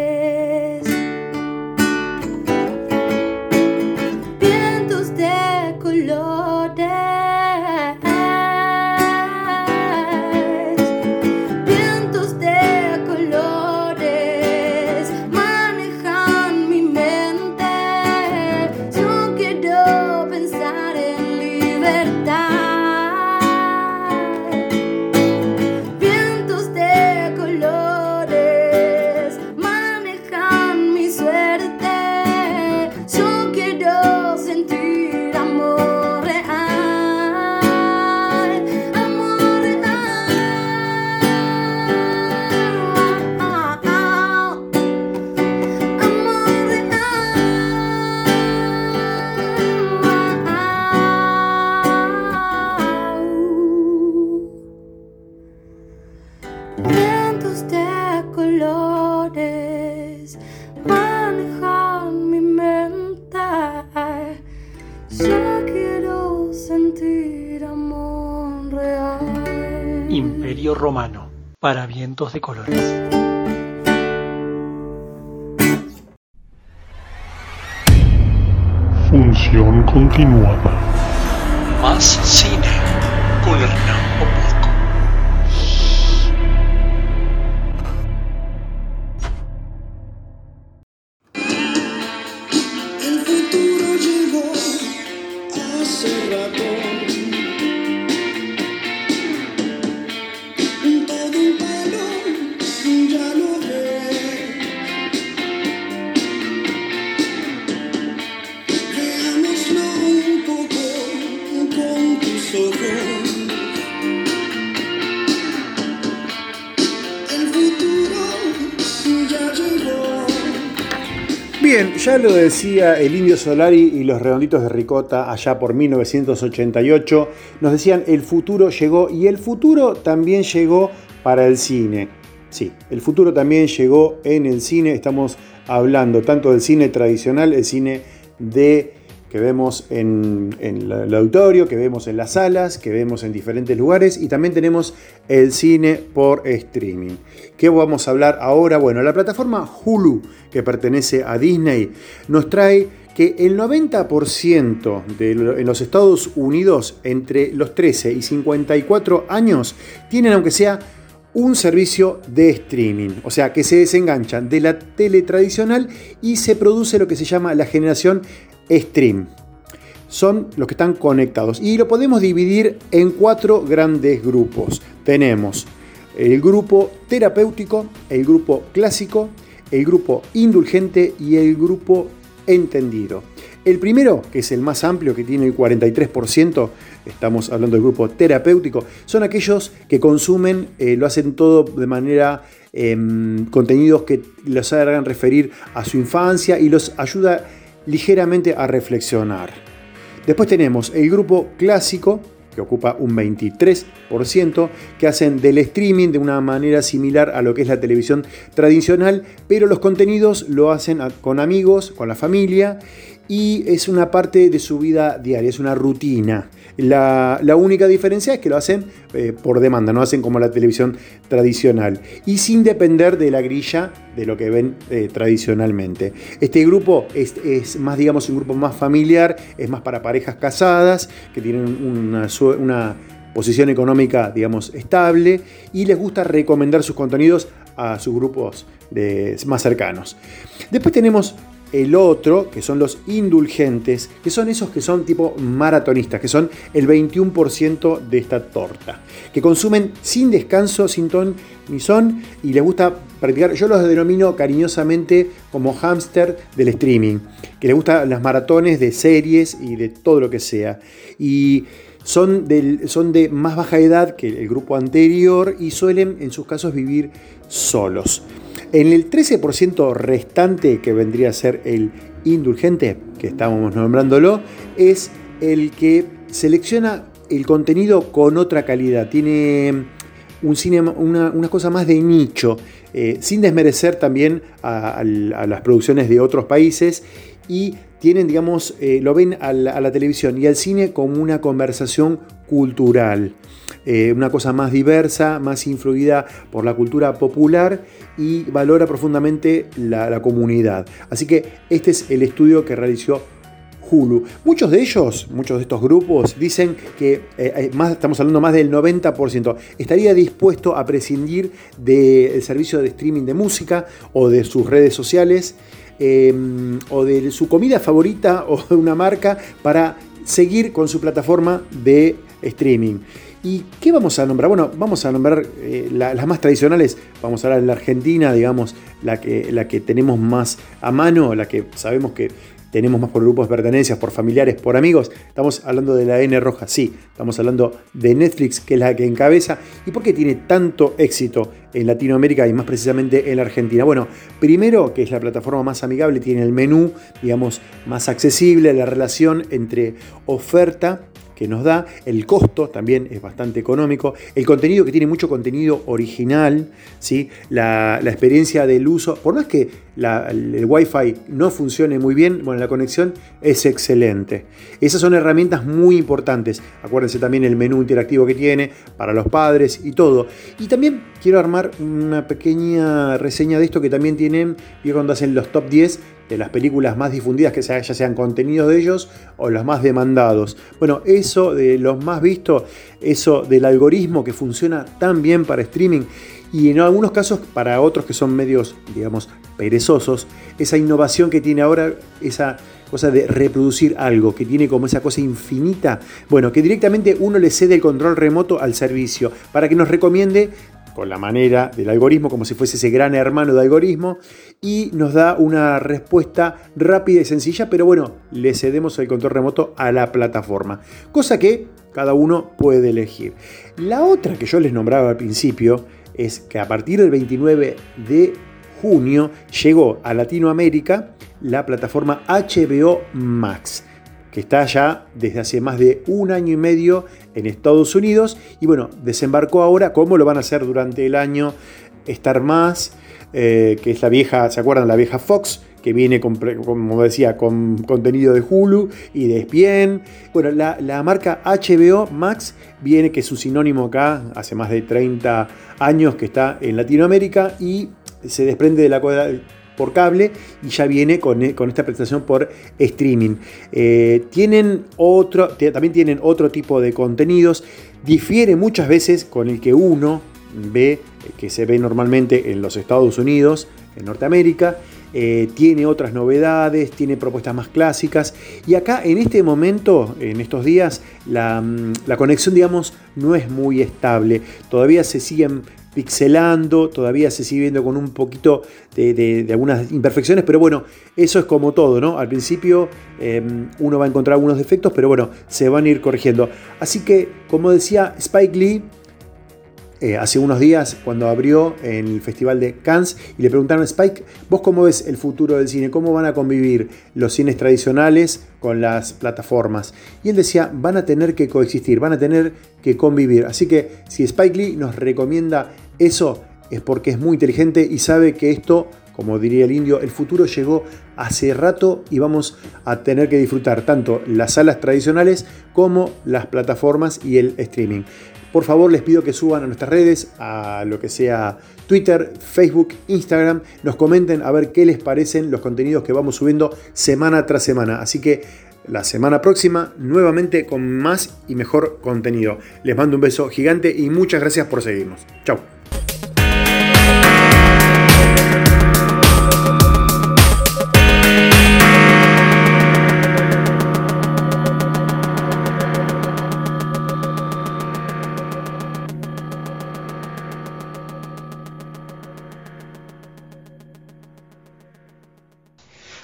Para vientos de colores. Función continuada. Más cine con Hernán lo decía el Indio Solari y los redonditos de Ricota allá por 1988. Nos decían el futuro llegó y el futuro también llegó para el cine. Sí, el futuro también llegó en el cine. Estamos hablando tanto del cine tradicional, el cine de que vemos en, el auditorio, que vemos en las salas, que vemos en diferentes lugares y también tenemos el cine por streaming. ¿Qué vamos a hablar ahora? Bueno, la plataforma Hulu, que pertenece a Disney, nos trae que el 90% de en los Estados Unidos entre los 13 y 54 años tienen aunque sea un servicio de streaming, o sea que se desenganchan de la tele tradicional y se produce lo que se llama la generación stream. Son los que están conectados y lo podemos dividir en cuatro grandes grupos. Tenemos el grupo terapéutico, el grupo clásico, el grupo indulgente y el grupo entendido. El primero, que es el más amplio, que tiene el 43%, estamos hablando del grupo terapéutico, son aquellos que consumen, eh, lo hacen todo de manera, em, contenidos que los hagan referir a su infancia y los ayuda ligeramente a reflexionar. Después tenemos el grupo clásico, que ocupa un 23%, que hacen del streaming de una manera similar a lo que es la televisión tradicional, pero los contenidos lo hacen con amigos, con la familia, y es una parte de su vida diaria, es una rutina. La, la única diferencia es que lo hacen eh, por demanda, no hacen como la televisión tradicional y sin depender de la grilla de lo que ven eh, tradicionalmente. Este grupo es, es más, digamos, un grupo más familiar, es más para parejas casadas que tienen una, una posición económica, digamos, estable y les gusta recomendar sus contenidos a sus grupos de- más cercanos. Después tenemos el otro, que son los indulgentes, que son esos que son tipo maratonistas, que son el 21% de esta torta, que consumen sin descanso, sin ton ni son, y les gusta practicar, yo los denomino cariñosamente como hámster del streaming, que les gustan las maratones de series y de todo lo que sea. Y son, del- son de más baja edad que el grupo anterior y suelen en sus casos vivir solos. En el 13% restante, que vendría a ser el indulgente, que estábamos nombrándolo, es el que selecciona el contenido con otra calidad. Tiene un cine, una, cosa más de nicho, eh, sin desmerecer también a, las producciones de otros países y tienen, digamos, eh, lo ven a la televisión y al cine como una conversación cultural, eh, una cosa más diversa, más influida por la cultura popular y valora profundamente la, comunidad. Así que este es el estudio que realizó Hulu. Muchos de ellos, muchos de estos grupos, dicen que eh, más, estamos hablando más del 90%, estaría dispuesto a prescindir del servicio de streaming de música o de sus redes sociales eh, o de su comida favorita o de una marca para seguir con su plataforma de streaming. ¿Y qué vamos a nombrar? Bueno, vamos a nombrar eh, la- las más tradicionales. Vamos a hablar de la Argentina, digamos, la que, la que tenemos más a mano, la que sabemos que tenemos más por grupos de pertenencias, por familiares, por amigos. Estamos hablando de la N roja, sí. Estamos hablando de Netflix, que es la que encabeza. ¿Y por qué tiene tanto éxito en Latinoamérica y más precisamente en la Argentina? Bueno, primero que es la plataforma más amigable, tiene el menú, digamos, más accesible, la relación entre oferta que nos da, el costo también es bastante económico, el contenido que tiene mucho contenido original, ¿sí? la, la experiencia del uso, por más que la- el Wi-Fi no funcione muy bien, bueno, la conexión es excelente. Esas son herramientas muy importantes. Acuérdense también el menú interactivo que tiene para los padres y todo. Y también quiero armar una pequeña reseña de esto que también tienen, y cuando hacen los top 10 de las películas más difundidas, que ya sean contenidos de ellos o los más demandados. Bueno, eso de los más vistos, eso del algoritmo que funciona tan bien para streaming y en algunos casos para otros que son medios, digamos, perezosos, esa innovación que tiene ahora, esa cosa de reproducir algo, que tiene como esa cosa infinita, bueno, que directamente uno le cede el control remoto al servicio para que nos recomiende la manera del algoritmo, como si fuese ese gran hermano de algoritmo, y nos da una respuesta rápida y sencilla, pero bueno, le cedemos el control remoto a la plataforma, cosa que cada uno puede elegir. La otra que yo les nombraba al principio es que a partir del 29 de junio llegó a Latinoamérica la plataforma HBO Max que está ya desde hace más de un año y medio en Estados Unidos y bueno, desembarcó ahora, ¿cómo lo van a hacer durante el año? Star Más, eh, que es la vieja, ¿se acuerdan? La vieja Fox, que viene, como decía, con contenido de Hulu y de ESPN. Bueno, la, la, marca HBO Max viene, que es un sinónimo acá, hace más de 30 años que está en Latinoamérica y se desprende de la por cable y ya viene con, con esta prestación por streaming. Eh, tienen otro, también tienen otro tipo de contenidos, difiere muchas veces con el que uno ve, que se ve normalmente en los Estados Unidos, en Norteamérica. Eh, tiene otras novedades, tiene propuestas más clásicas y acá en este momento, en estos días, la, la conexión digamos no es muy estable, todavía se siguen pixelando, todavía se sigue viendo con un poquito de, algunas imperfecciones, pero bueno, eso es como todo, ¿no? Al principio em, uno va a encontrar algunos defectos, pero bueno, se van a ir corrigiendo. Así que, como decía Spike Lee, eh, hace unos días cuando abrió en el Festival de Cannes y le preguntaron a Spike, ¿vos cómo ves el futuro del cine? ¿Cómo van a convivir los cines tradicionales con las plataformas? Y él decía, van a tener que coexistir, van a tener que convivir. Así que si Spike Lee nos recomienda eso, es porque es muy inteligente y sabe que esto, como diría el indio, el futuro llegó hace rato y vamos a tener que disfrutar tanto las salas tradicionales como las plataformas y el streaming. Por favor, les pido que suban a nuestras redes, a lo que sea Twitter, Facebook, Instagram, nos comenten a ver qué les parecen los contenidos que vamos subiendo semana tras semana. Así que la semana próxima nuevamente con más y mejor contenido. Les mando un beso gigante y muchas gracias por seguirnos. Chao.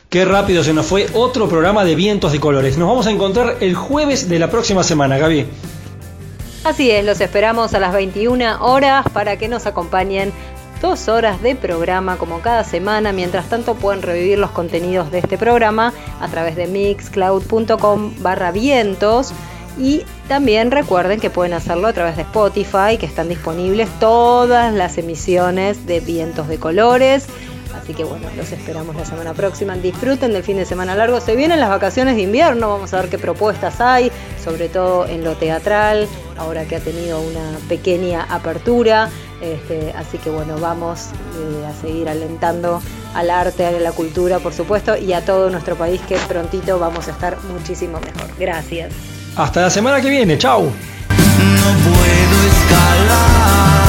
Qué rápido se nos fue otro programa de vientos de colores. Nos vamos a encontrar el jueves de la próxima semana, Gaby. Así es, los esperamos a las 21 horas para que nos acompañen dos horas de programa como cada semana. Mientras tanto pueden revivir los contenidos de este programa a través de mixcloud.com barra vientos. Y también recuerden que pueden hacerlo a través de Spotify, que están disponibles todas las emisiones de Vientos de Colores. Así que bueno, los esperamos la semana próxima. Disfruten del fin de semana largo. Se vienen las vacaciones de invierno. Vamos a ver qué propuestas hay, sobre todo en lo teatral, ahora que ha tenido una pequeña apertura. Este, así que bueno, vamos eh, a seguir alentando al arte, a la cultura, por supuesto, y a todo nuestro país que prontito vamos a estar muchísimo mejor. Gracias. Hasta la semana que viene. Chau. No puedo escalar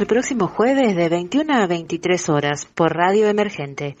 el próximo jueves de 21 a 23 horas por Radio Emergente.